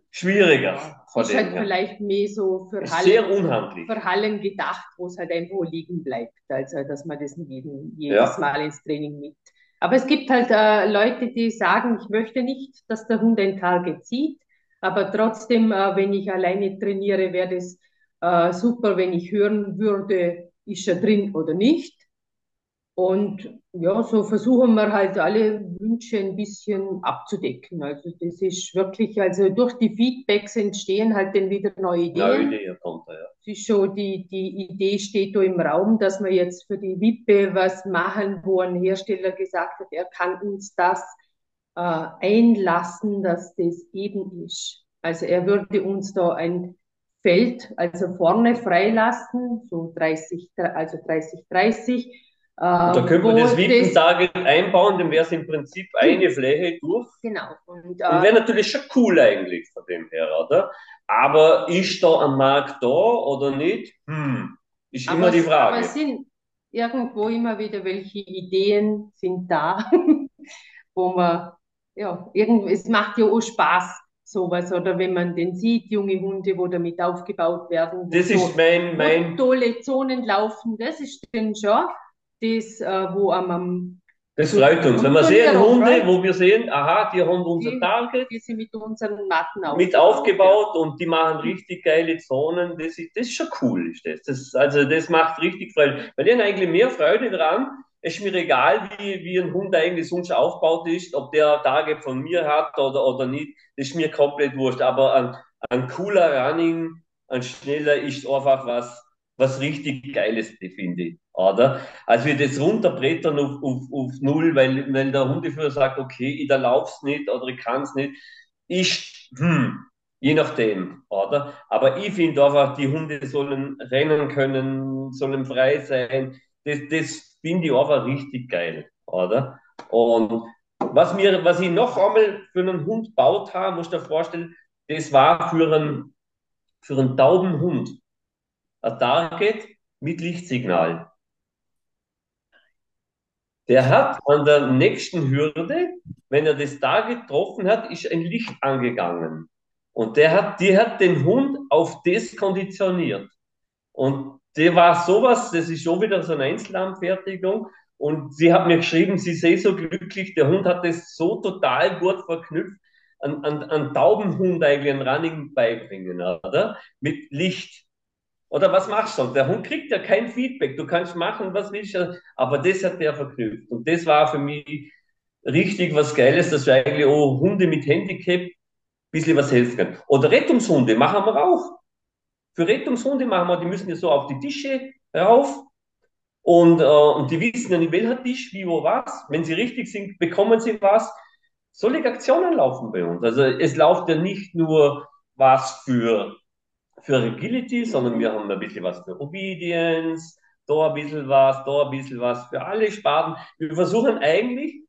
schwieriger. Ist halt vielleicht mehr so für Hallen, für Hallen gedacht, wo es halt einfach liegen bleibt. Also, dass man das jeden, jedes ja. Mal ins Training mit aber es gibt halt äh, Leute, die sagen, ich möchte nicht, dass der Hund ein Target zieht, aber trotzdem, äh, wenn ich alleine trainiere, wäre es äh, super, wenn ich hören würde, ist er drin oder nicht. Und ja, so versuchen wir halt alle Wünsche ein bisschen abzudecken. Also das ist wirklich, also durch die Feedbacks entstehen halt dann wieder neue Ideen. Neue Ideen kommt ja. Es ist schon, die, die Idee steht da im Raum, dass wir jetzt für die Wippe was machen, wo ein Hersteller gesagt hat, er kann uns das äh, einlassen, dass das eben ist. Also er würde uns da ein Feld, also vorne freilassen, so 30, also 30, 30 da könnte man das Wippentarget einbauen, dann wäre es im Prinzip eine Fläche durch. Genau. Und, äh, und wäre natürlich schon cool eigentlich von dem her, oder? Aber ist da ein Markt da oder nicht? Hm, ist immer die Frage. Aber es sind irgendwo immer wieder welche Ideen sind da, (laughs) wo man, ja, es macht ja auch Spaß, sowas, oder wenn man den sieht, junge Hunde, wo damit aufgebaut werden. Das ist so, mein, mein. Tolle Zonen laufen, das ist dann schon das, äh, wo am, am das freut uns. Wenn wir sehen Hunde, wo wir sehen, aha, die haben unser die, Target. Die sind mit unseren Matten aufgebaut. Mit aufgebaut ja. und die machen richtig geile Zonen. Das ist, das ist schon cool, ist das. das. Also das macht richtig Freude. Weil die haben eigentlich mehr Freude dran. Es ist mir egal, wie, wie ein Hund eigentlich sonst aufgebaut ist, ob der Target von mir hat oder, oder nicht. Das ist mir komplett wurscht. Aber ein, ein cooler Running, ein schneller ist einfach was, was richtig Geiles, finde ich. Oder? Als wir das runterbrettern auf, auf, auf Null, weil, weil der Hundeführer sagt, okay, ich erlaub's nicht oder ich kann's nicht, ist, hm, je nachdem, oder? Aber ich finde einfach, die Hunde sollen rennen können, sollen frei sein. Das, das finde ich einfach richtig geil, oder? Und was, mir, was ich noch einmal für einen Hund baut habe, muss ich dir vorstellen, das war für einen, für einen tauben Hund ein Target mit Lichtsignal. Der hat an der nächsten Hürde, wenn er das Target getroffen hat, ist ein Licht angegangen. Und der hat, die hat den Hund auf das konditioniert. Und der war sowas, das ist schon wieder so eine Einzelanfertigung. Und sie hat mir geschrieben, sie sei so glücklich, der Hund hat das so total gut verknüpft, an, an, an Taubenhund eigentlich ein Running beibringen, oder? Mit Licht. Oder was machst du sonst? Der Hund kriegt ja kein Feedback. Du kannst machen, was willst du, aber das hat der verknüpft. Und das war für mich richtig was Geiles, dass wir eigentlich auch Hunde mit Handicap ein bisschen was helfen können. Oder Rettungshunde machen wir auch. Für Rettungshunde machen wir, die müssen ja so auf die Tische rauf. Und, äh, und die wissen ja nicht, welcher Tisch, wie, wo, was. Wenn sie richtig sind, bekommen sie was. Solche Aktionen laufen bei uns. Also es läuft ja nicht nur was für für Agility, sondern wir haben ein bisschen was für Obedience, da ein bisschen was, da ein bisschen was für alle Sparten. Wir versuchen eigentlich,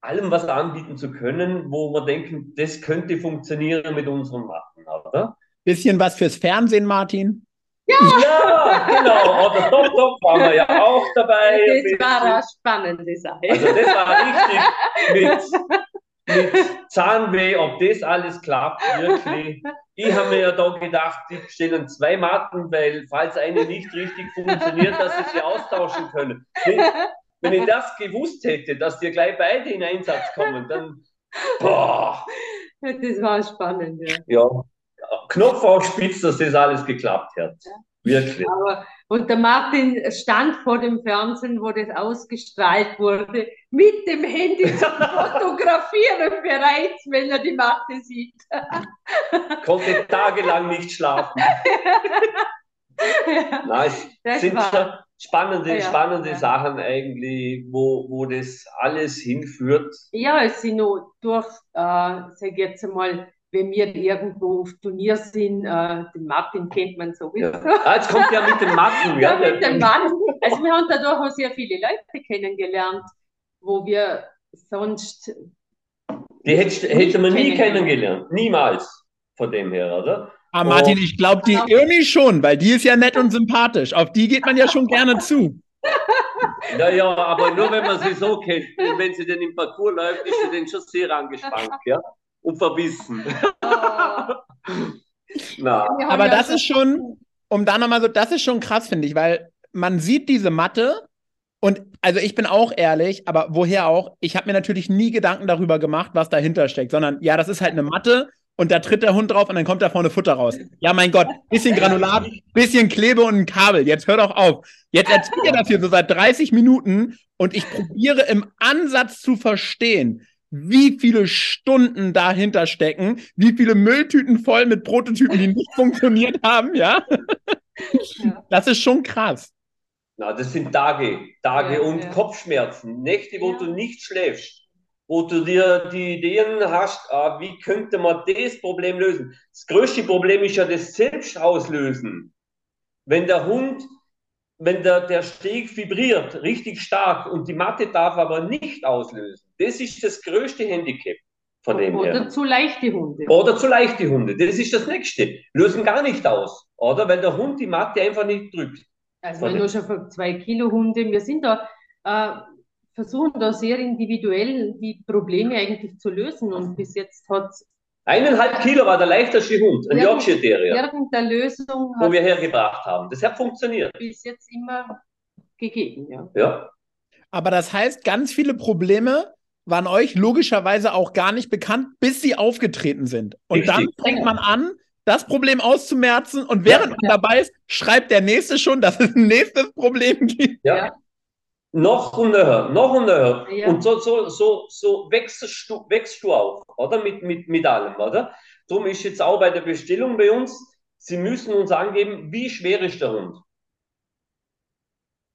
allem was anbieten zu können, wo wir denken, das könnte funktionieren mit unseren Matten, oder? Bisschen was fürs Fernsehen, Martin? Ja, ja genau. Oder Top Top waren wir ja auch dabei. Das war eine spannende Sache. Also das war richtig mit mit Zahnweh, ob das alles klappt, wirklich. Ich habe mir ja da gedacht, die stellen zwei Matten, weil falls eine nicht richtig funktioniert, dass sie sie austauschen können. Wenn, ich das gewusst hätte, dass die gleich beide in Einsatz kommen, dann boah. Das war spannend, ja. Ja, Knopf auf Spitz, dass das alles geklappt hat. Wirklich. Aber, und der Martin stand vor dem Fernsehen, wo das ausgestrahlt wurde, mit dem Handy (laughs) zu fotografieren bereits, wenn er die Matte sieht. (laughs) Konnte tagelang nicht schlafen. (laughs) ja, Nein, es sind war, spannende, ja, spannende ja. Sachen eigentlich, wo, wo das alles hinführt. Ja, es sind nur durch, äh, sag jetzt einmal, wenn wir irgendwo auf Turnier sind, äh, den Martin kennt man sowieso. Ja. Ah, jetzt kommt ja mit dem Martin. (laughs) ja, ja, mit dem Mann. Also wir haben da auch sehr viele Leute kennengelernt, wo wir sonst... Die hätte, hätte man nie kennengelernt, niemals von dem her, oder? Ah, Martin, ich glaube, die Irmi schon, weil die ist ja nett und sympathisch. Auf die geht man ja schon gerne zu. (laughs) Naja, aber nur wenn man sie so kennt. Wenn sie denn im Parcours läuft, ist sie dann schon sehr angespannt, ja? Und verbissen. (laughs) Na. Aber das ist schon, um da nochmal so, das ist schon krass, finde ich, weil man sieht diese Matte und also ich bin auch ehrlich, aber woher auch, ich habe mir natürlich nie Gedanken darüber gemacht, was dahinter steckt, sondern ja, das ist halt eine Matte und da tritt der Hund drauf und dann kommt da vorne Futter raus. Ja, mein Gott, bisschen Granulat, bisschen Klebe und ein Kabel. Jetzt hör doch auf. Jetzt erzählt ihr das hier so seit 30 Minuten und ich probiere im Ansatz zu verstehen, wie viele Stunden dahinter stecken, wie viele Mülltüten voll mit Prototypen, die nicht funktioniert haben, ja. Das ist schon krass. Na, das sind Tage, Tage ja, und ja. Kopfschmerzen, Nächte, wo ja. du nicht schläfst wo du dir die Ideen hast, ah, wie könnte man das Problem lösen. Das größte Problem ist ja das Selbstauslösen. Wenn der Hund, wenn der, der Steg vibriert richtig stark und die Matte darf aber nicht auslösen, das ist das größte Handicap von dem oder her. Oder zu leichte Hunde. Oder zu leichte Hunde, das ist das nächste. Lösen gar nicht aus, oder? Weil der Hund die Matte einfach nicht drückt. Also wenn du schon für zwei Kilo Hunde, wir sind da, äh, versuchen da sehr individuell die Probleme eigentlich zu lösen und bis jetzt hat Eineinhalb Kilo war der leichteste Hund, ein Yorkshire Terrier. Irgendeine Lösung wo wir hergebracht haben. Das hat funktioniert. Bis jetzt immer gegeben, ja. Ja. Aber das heißt, ganz viele Probleme waren euch logischerweise auch gar nicht bekannt, bis sie aufgetreten sind. Und Richtig. dann fängt man an, das Problem auszumerzen und während ja. man dabei ist, schreibt der Nächste schon, dass es ein nächstes Problem gibt. Ja noch und näher, noch und näher. Ja. Und so, so, so, so wächst, du, wächst du auch, oder? Mit, mit, mit allem, oder? Darum ist jetzt auch bei der Bestellung bei uns, Sie müssen uns angeben, wie schwer ist der Hund.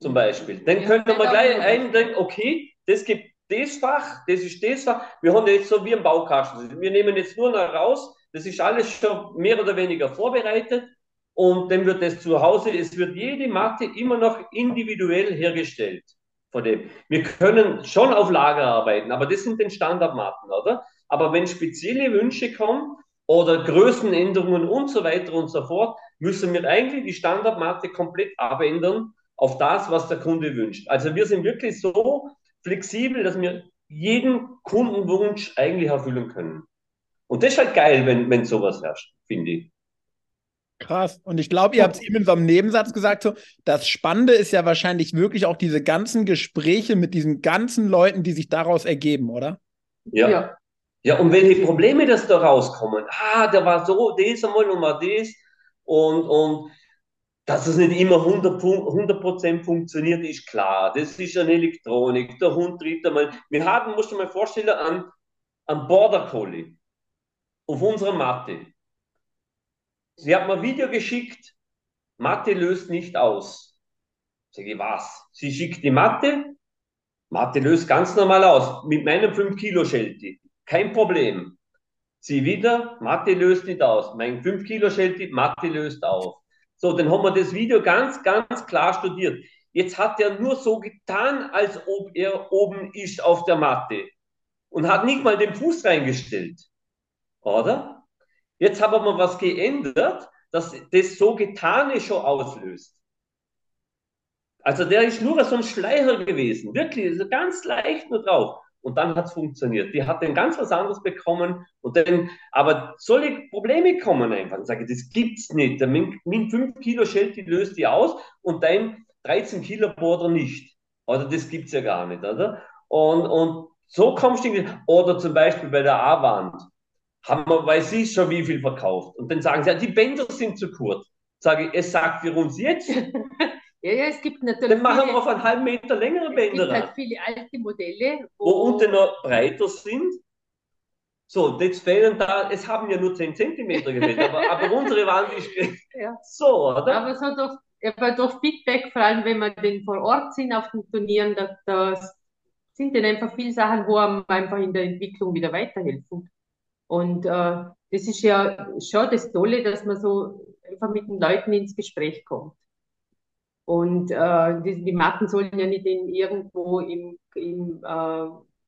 Zum Beispiel. Dann ja, können wir gleich eindenken, okay, das gibt das Fach, das ist das Fach. Wir haben jetzt so wie ein Baukasten. Wir nehmen jetzt nur noch raus, das ist alles schon mehr oder weniger vorbereitet und dann wird es zu Hause, es wird jede Matte immer noch individuell hergestellt von dem. Wir können schon auf Lager arbeiten, aber das sind den Standardmatten, oder? Aber wenn spezielle Wünsche kommen oder Größenänderungen und so weiter und so fort, müssen wir eigentlich die Standardmatte komplett abändern auf das, was der Kunde wünscht. Also wir sind wirklich so flexibel, dass wir jeden Kundenwunsch eigentlich erfüllen können. Und das ist halt geil, wenn, wenn sowas herrscht, finde ich. Krass. Und ich glaube, ihr habt es eben in so einem Nebensatz gesagt, so, das Spannende ist ja wahrscheinlich wirklich auch diese ganzen Gespräche mit diesen ganzen Leuten, die sich daraus ergeben, oder? Ja. Ja, ja und welche Probleme das da rauskommen. Ah, der war so, das einmal und mal das. Und, und dass es nicht immer 100%, 100 funktioniert, ist klar. Das ist eine Elektronik. Der Hund tritt einmal. Wir haben, musst du mal vorstellen, einen, einen Border Collie auf unserer Matte. Sie hat mir ein Video geschickt, Mathe löst nicht aus. Sag ich, was? Sie schickt die Mathe, Mathe löst ganz normal aus, mit meinem 5 Kilo Sheltie. Kein Problem. Sie wieder, Mathe löst nicht aus. Mein 5 Kilo Sheltie, Mathe löst auf. So, dann haben wir das Video ganz, ganz klar studiert. Jetzt hat er nur so getan, als ob er oben ist auf der Matte und hat nicht mal den Fuß reingestellt. Oder? Jetzt haben wir was geändert, dass das so Getane schon auslöst. Also der ist nur so ein Schleicher gewesen, wirklich, ganz leicht nur drauf. Und dann hat es funktioniert. Die hat dann ganz was anderes bekommen. Und dann, aber solche Probleme kommen einfach. Ich sage, das gibt's nicht. Der Min 5 Kilo Sheltie löst die aus und dein 13 Kilo Border nicht. Oder das gibt's ja gar nicht, oder? Und, und so kommst du, oder zum Beispiel bei der A-Wand haben wir, weiß ich schon, wie viel verkauft. Und dann sagen sie, ja, die Bänder sind zu kurz. Sage ich, es sagt ihr uns jetzt. (laughs) Ja, ja, es gibt natürlich. Dann machen wir auf einen halben Meter längere Bänder. Es gibt halt viele alte Modelle, wo, wo unten noch breiter sind. So, jetzt fehlen da, es haben ja nur 10 cm gefehlt, aber, aber (laughs) unsere waren die ja. so, oder? Aber so durch, aber durch Feedback, vor allem wenn wir den vor Ort sind auf den Turnieren, da, da sind dann einfach viele Sachen, wo einem einfach in der Entwicklung wieder weiterhelfen. Und äh, das ist ja schon das Tolle, dass man so einfach mit den Leuten ins Gespräch kommt. Und äh, die, die Matten sollen ja nicht in irgendwo im, im äh,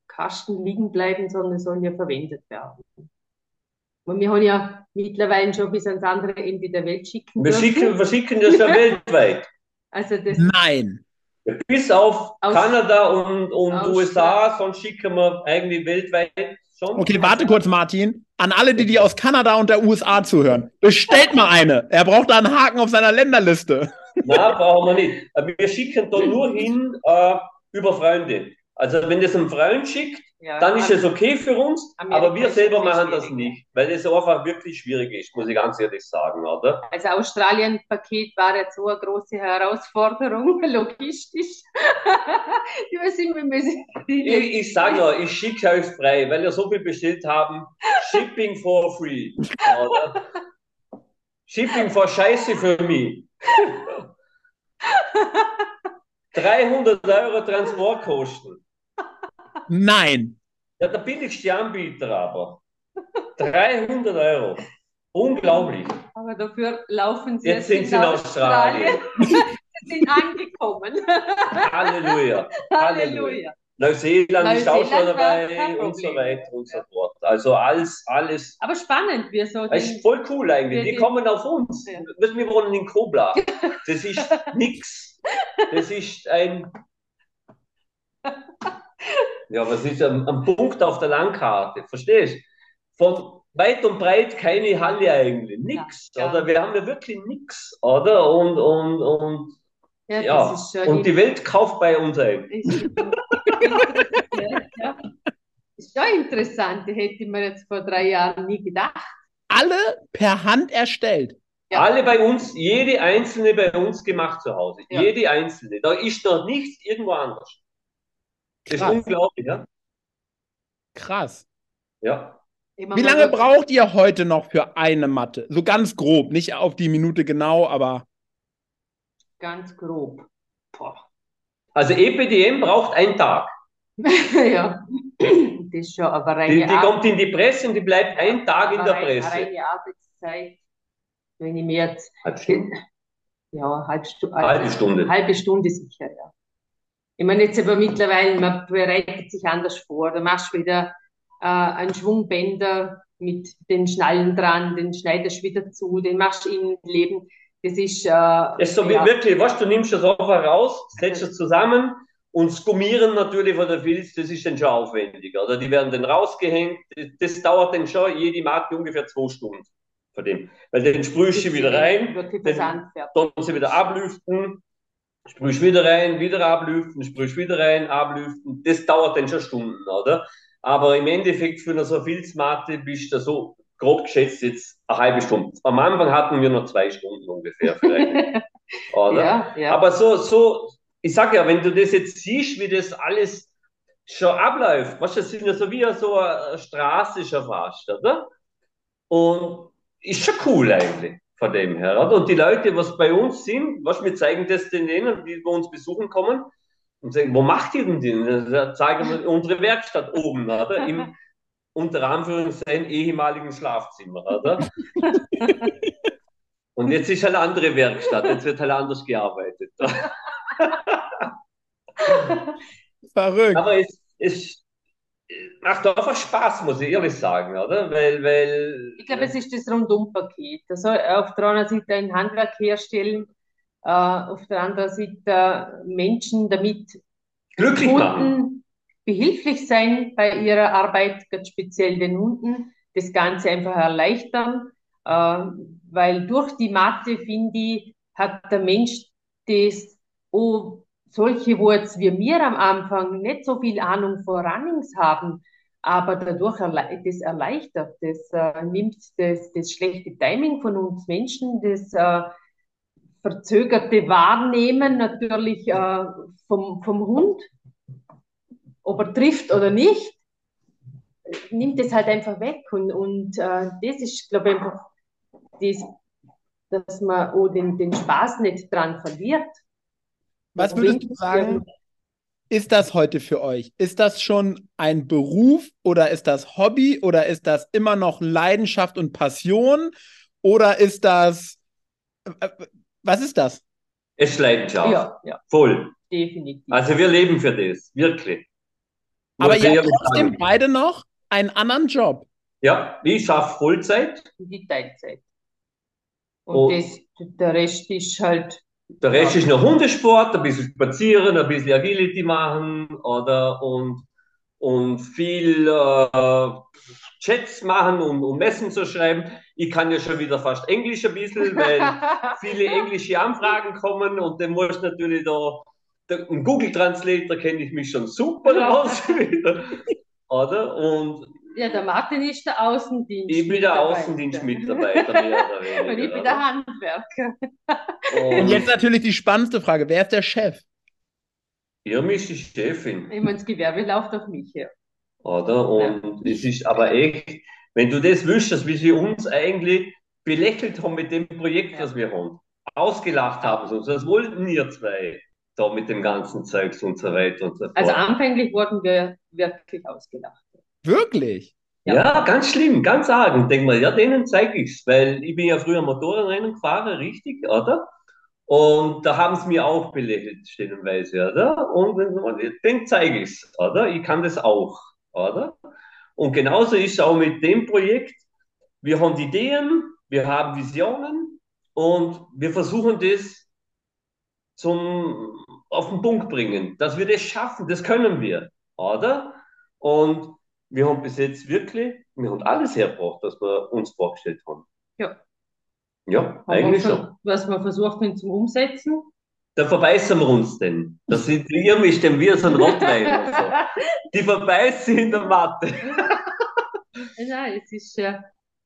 Kasten liegen bleiben, sondern sollen ja verwendet werden. Und wir haben ja mittlerweile schon bis ans andere Ende der Welt schicken. Wir schicken, wir schicken das ja (laughs) weltweit. Also das Nein. Bis auf aus, Kanada und, und USA, sonst schicken wir eigentlich weltweit schon. Okay, warte kurz, Martin. An alle, die, die aus Kanada und der USA zuhören, bestellt mal eine. Er braucht da einen Haken auf seiner Länderliste. Nein, brauchen wir nicht. Wir schicken da nur hin äh, über Freunde. Also wenn das ein Freund schickt, ja, dann ist es okay für uns, aber wir selber machen das nicht, weil es einfach wirklich schwierig ist, muss ich ganz ehrlich sagen, oder? Also Australien-Paket war jetzt so eine große Herausforderung, (laughs) logistisch. (laughs) ich, ich sage nur, ich schicke euch frei, weil ihr so viel bestellt haben. Shipping for free. Oder? (laughs) Shipping for Scheiße für mich. 300 Euro Transportkosten. Nein. Ja, der billigste Anbieter aber. 300 Euro. Unglaublich. Aber dafür laufen sie jetzt, sind sie in Australien. Australien. (laughs) sie sind angekommen. Halleluja. Halleluja. Neuseeland, Neuseeland ist auch schon dabei und so weiter und so fort. Also alles, alles. Aber spannend, wir so. Das ist voll cool eigentlich. Die kommen auf uns. Ja. Wir wohnen in Kobla. (laughs) Das ist nix. Das ist ein ja, was ist am, am Punkt auf der Landkarte? Verstehst du? Von weit und breit keine Halle eigentlich. Nix. Ja, oder? Wir haben ja wirklich nichts, oder? Und, und, und ja, ja. und die Welt kauft bei uns ein. Ja. Ist schon interessant, die hätte ich mir jetzt vor drei Jahren nie gedacht. Alle per Hand erstellt. Ja. Alle bei uns, jede einzelne bei uns gemacht zu Hause. Ja. Jede einzelne. Da ist noch nichts irgendwo anders. Krass. Ist unglaublich, ja? Krass. Ja. Wie lange braucht ihr heute noch für eine Matte? So ganz grob, nicht auf die Minute genau, aber. Ganz grob. Boah. Also EPDM braucht einen Tag. (laughs) ja, das ist schon aber reine Die, die kommt in die Presse und die bleibt einen Tag in der Presse. Reine Arbeitszeit, wenn ich mir jetzt. Halbe Stunde. Ja, halbe, Stu halbe Stunde. Halbe Stunde sicher, ja. Ich meine, jetzt aber mittlerweile, man bereitet sich anders vor. Da machst du wieder äh, einen Schwungbänder mit den Schnallen dran, den schneidest du wieder zu, den machst du in Leben. Das ist. Äh, ist so ja. wirklich, was du nimmst das einfach raus, setzt es zusammen und das Gummieren natürlich von der Filz, das ist dann schon aufwendiger. Oder die werden dann rausgehängt. Das, das dauert dann schon jede Marke ungefähr zwei Stunden von dem. Weil dann sprühst du wieder rein, dann, dann sie wieder ablüften, sprühst wieder rein, wieder ablüften, sprühst wieder rein, ablüften. Das dauert dann schon Stunden, oder? Aber im Endeffekt für eine so Filzmatte bist du so grob geschätzt jetzt eine halbe Stunde. Am Anfang hatten wir noch zwei Stunden ungefähr vielleicht. (laughs) oder? Ja, ja. Aber so, so, ich sag ja, wenn du das jetzt siehst, wie das alles schon abläuft, weißt du, das sind ja so wie so eine Straße schon fast, oder? Und ist schon cool eigentlich von dem her. Oder? Und die Leute, was bei uns sind, was wir zeigen das denen, die bei uns besuchen kommen, und sagen, wo macht ihr denn den? Da zeigen wir unsere Werkstatt oben, oder? Im (laughs) unter Anführungszeichen ehemaligen Schlafzimmer, oder? (laughs) und jetzt ist halt eine andere Werkstatt, jetzt wird halt anders gearbeitet. (laughs) Verrückt. Aber es, es macht einfach Spaß, muss ich ehrlich sagen, oder? Weil, weil, ich glaube, es ist das Rundumpaket. Also auf der einen Seite ein Handwerk herstellen, äh, auf der anderen Seite Menschen damit glücklich Kunden machen. Behilflich sein bei ihrer Arbeit, ganz speziell den Hunden, das Ganze einfach erleichtern, äh, weil durch die Matte, finde ich, hat der Mensch das, oh, solche, wo jetzt wir mir am Anfang nicht so viel Ahnung vor Runnings haben, aber dadurch erle das erleichtert, das äh, nimmt das, das schlechte Timing von uns Menschen, das äh, verzögerte Wahrnehmen natürlich äh, vom, vom Hund, ob er trifft oder nicht, nimmt es halt einfach weg. Und, und äh, das ist, glaube ich, einfach, das, dass man auch den, den Spaß nicht dran verliert. Was würdest du sagen, ist das heute für euch? Ist das schon ein Beruf oder ist das Hobby oder ist das immer noch Leidenschaft und Passion oder ist das, äh, was ist das? Es ist Leidenschaft. Ja, ja. Voll. Definitiv. Also wir leben für das, wirklich. Aber ihr ich habt trotzdem beide noch einen anderen Job. Ja, ich schaffe Vollzeit. die Teilzeit. Und Oh. das, der Rest ist halt, Der Rest Ja. ist noch Hundesport, ein bisschen spazieren, ein bisschen Agility machen oder und, und viel äh, Chats machen und, und Messen zu schreiben. Ich kann ja schon wieder fast Englisch ein bisschen, weil (laughs) viele englische Anfragen kommen und dann muss natürlich da, der, ein Google Translator kenne ich mich schon super aus (laughs) wieder. Oder? Und ja, der Martin ist der Außendienst. ich bin der Außendienstmitarbeiter. (laughs) Und ich bin der Handwerker. Und jetzt natürlich die spannendste Frage: Wer ist der Chef? Irmi ist die Chefin. Ich meine, das Gewerbe läuft auf mich her. Oder? Und es ist aber echt, wenn du das wüsstest, wie sie uns eigentlich belächelt haben mit dem Projekt, das wir haben, ausgelacht haben, sonst das wollten ihr zwei da mit dem ganzen Zeugs und so weiter und so fort. Also anfänglich wurden wir wirklich ausgelacht. Wirklich? ja. ganz schlimm, ganz arg. Und denk mal, ja, denen zeige ich's, weil ich bin ja früher Motorradrennen gefahren, richtig, oder? Und da haben sie mir auch belächelt, stellenweise, oder? Und den zeige ich's, oder? Ich kann das auch, oder? Und genauso ist es auch mit dem Projekt. Wir haben Ideen, wir haben Visionen und wir versuchen das zum, auf den Punkt bringen, dass wir das schaffen, das können wir, oder? Und wir haben bis jetzt wirklich, wir haben alles hergebracht, was wir uns vorgestellt haben. Ja. Ja, Haben eigentlich wir, schon. Was wir versucht haben zum Umsetzen. Da verbeißen wir uns denn. Das sind wir mich, denn wir sind Rottweiler (laughs) so. Die verbeißen in der Matte. Nein, es ist, äh,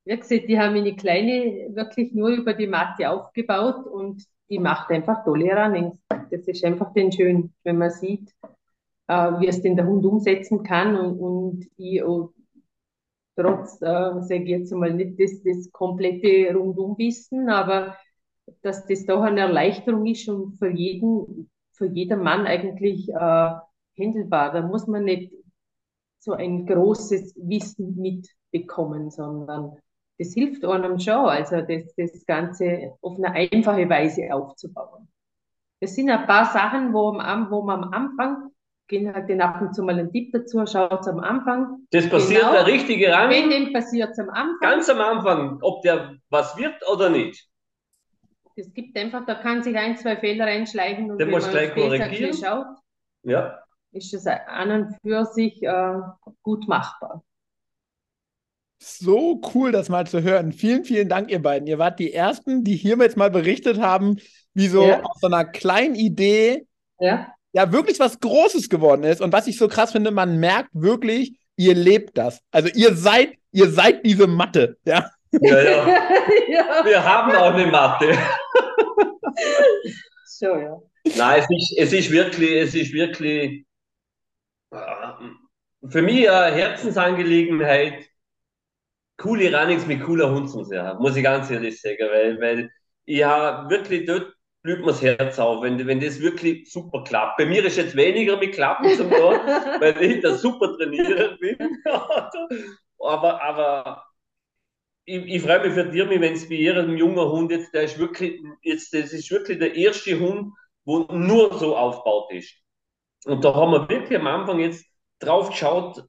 wie gesagt, die haben eine kleine wirklich nur über die Matte aufgebaut und die macht einfach tolle Runnings. Das ist einfach dann schön, wenn man sieht, äh, wie es denn der Hund umsetzen kann und, und ich auch trotz, äh, sage ich jetzt mal, nicht das, das komplette Rundumwissen, aber dass das doch eine Erleichterung ist und für jeden, für jeden Mann eigentlich äh, handelbar. Da muss man nicht so ein großes Wissen mitbekommen, sondern das hilft einem schon, also das, das Ganze auf eine einfache Weise aufzubauen. Das sind ein paar Sachen, wo, am, wo man am Anfang, gehen halt den ab und zu mal einen Tipp dazu, schaut am Anfang. Das passiert Genau. der richtige Wenn Rang dem passiert am Anfang, ganz am Anfang, ob der was wird oder nicht. es gibt einfach, da kann sich ein, zwei Fehler einschleichen und Den wenn man gleich korrigieren. schaut, Ja, ist es an und für sich äh, gut machbar. So cool, das mal zu hören. Vielen, vielen Dank, ihr beiden. Ihr wart die Ersten, die hier jetzt mal berichtet haben, wie so Ja. aus so einer kleinen Idee Ja, ja wirklich was Großes geworden ist. Und was ich so krass finde, man merkt wirklich, ihr lebt das. Also ihr seid, ihr seid diese Matte, ja. ja, ja. (laughs) ja. Wir haben auch eine Matte. (laughs) So, ja. Nein, es ist, es ist wirklich, es ist wirklich äh, für mich eine Herzensangelegenheit, coole Runnings mit cooler Hund zu sehen, muss ich ganz ehrlich sagen, weil, weil ich habe wirklich dort blüht mir das Herz auf, wenn, wenn das wirklich super klappt. Bei mir ist jetzt weniger mit Klappen zum Tor, (laughs) weil ich da super trainiert bin. (laughs) aber, aber ich, ich freue mich für Dirmi, wenn es bei ihrem jungen Hund jetzt, der ist wirklich, jetzt, das ist wirklich der erste Hund, wo nur so aufgebaut ist. Und da haben wir wirklich am Anfang jetzt drauf geschaut,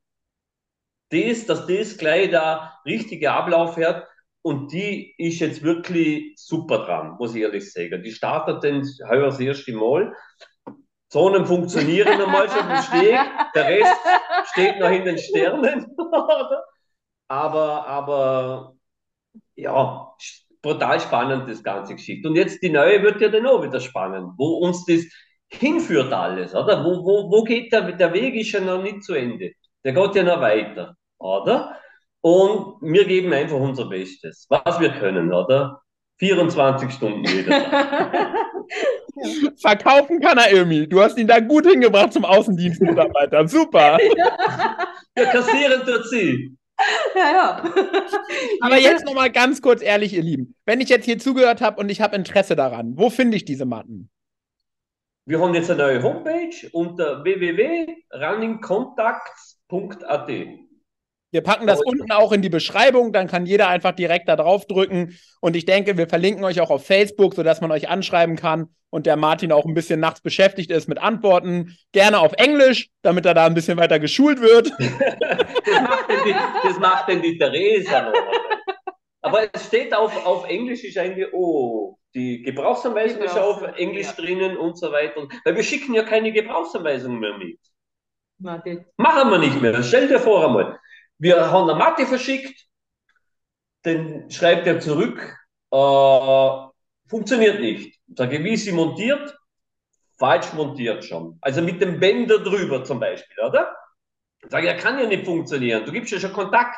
das, dass das gleich der richtige Ablauf hat. Und die ist jetzt wirklich super dran, muss ich ehrlich sagen. Die startet dann heuer das erste Mal. Zonen funktionieren einmal schon im Steg. Der Rest steht noch in den Sternen. (laughs) aber, aber, ja, brutal spannend, das ganze Geschichte. Und jetzt die neue wird ja dann auch wieder spannend, wo uns das hinführt alles, oder? Wo, wo, wo geht der, der Weg ist ja noch nicht zu Ende. der geht ja noch weiter, oder? Und wir geben einfach unser Bestes, was wir können, oder? 24 Stunden jeden Tag. (laughs) Verkaufen kann er irgendwie. Du hast ihn da gut hingebracht zum Außendienstmitarbeiter. Super. (laughs) Ja, kassieren tut sie. Ja, ja. Aber jetzt nochmal ganz kurz ehrlich, ihr Lieben. Wenn ich jetzt hier zugehört habe und ich habe Interesse daran, wo finde ich diese Matten? Wir haben jetzt eine neue Homepage unter www.runningcontacts.at. Wir packen das unten auch in die Beschreibung, dann kann jeder einfach direkt da drauf drücken. Und ich denke, wir verlinken euch auch auf Facebook, sodass man euch anschreiben kann und der Martin auch ein bisschen nachts beschäftigt ist mit Antworten. Gerne auf Englisch, damit er da ein bisschen weiter geschult wird. (laughs) das, macht denn die, das macht denn die Theresa noch. Aber es steht auf, auf Englisch, ist eigentlich, oh, die Gebrauchsanweisung ist auf Englisch ja. drinnen und so weiter. Weil wir schicken ja keine Gebrauchsanweisung mehr mit. Warte. Machen wir nicht mehr. Stell dir vor einmal, wir haben eine Matte verschickt, dann schreibt er zurück, äh, funktioniert nicht. Sage, wie ist sie montiert? Falsch montiert schon. Also mit dem Bänder drüber zum Beispiel, oder? Sage, er kann ja nicht funktionieren. Du gibst ja schon Kontakt,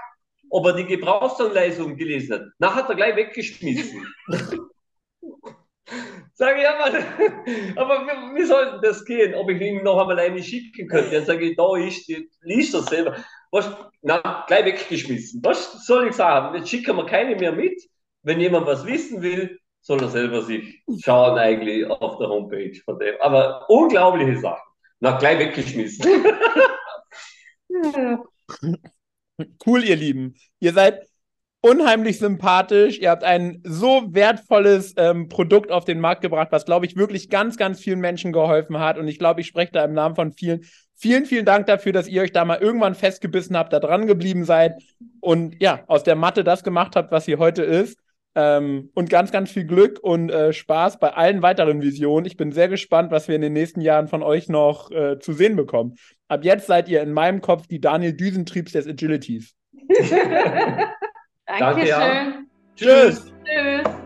ob er die Gebrauchsanweisung gelesen hat. Nachher hat er gleich weggeschmissen. (laughs) Sage ich, (laughs) aber, aber wie, wie soll das gehen? Ob ich ihm noch einmal eine schicken könnte? Dann sage ich, da ist, liest das selber. Was, na, gleich weggeschmissen. Was soll ich sagen? Jetzt schicken wir keine mehr mit. Wenn jemand was wissen will, soll er selber sich schauen eigentlich auf der Homepage von dem. Aber unglaubliche Sachen. Na, gleich weggeschmissen. (laughs) cool, ihr Lieben. Ihr seid unheimlich sympathisch. Ihr habt ein so wertvolles ähm, Produkt auf den Markt gebracht, was, glaube ich, wirklich ganz, ganz vielen Menschen geholfen hat. Und ich glaube, ich spreche da im Namen von vielen. Vielen, vielen Dank dafür, dass ihr euch da mal irgendwann festgebissen habt, da dran geblieben seid und ja, aus der Matte das gemacht habt, was sie heute ist. Ähm, und ganz, ganz viel Glück und äh, Spaß bei allen weiteren Visionen. Ich bin sehr gespannt, was wir in den nächsten Jahren von euch noch äh, zu sehen bekommen. Ab jetzt seid ihr in meinem Kopf die Daniel Düsentriebs des Agilities. Dankeschön. (laughs) (laughs) Danke, ja. Tschüss. Tschüss.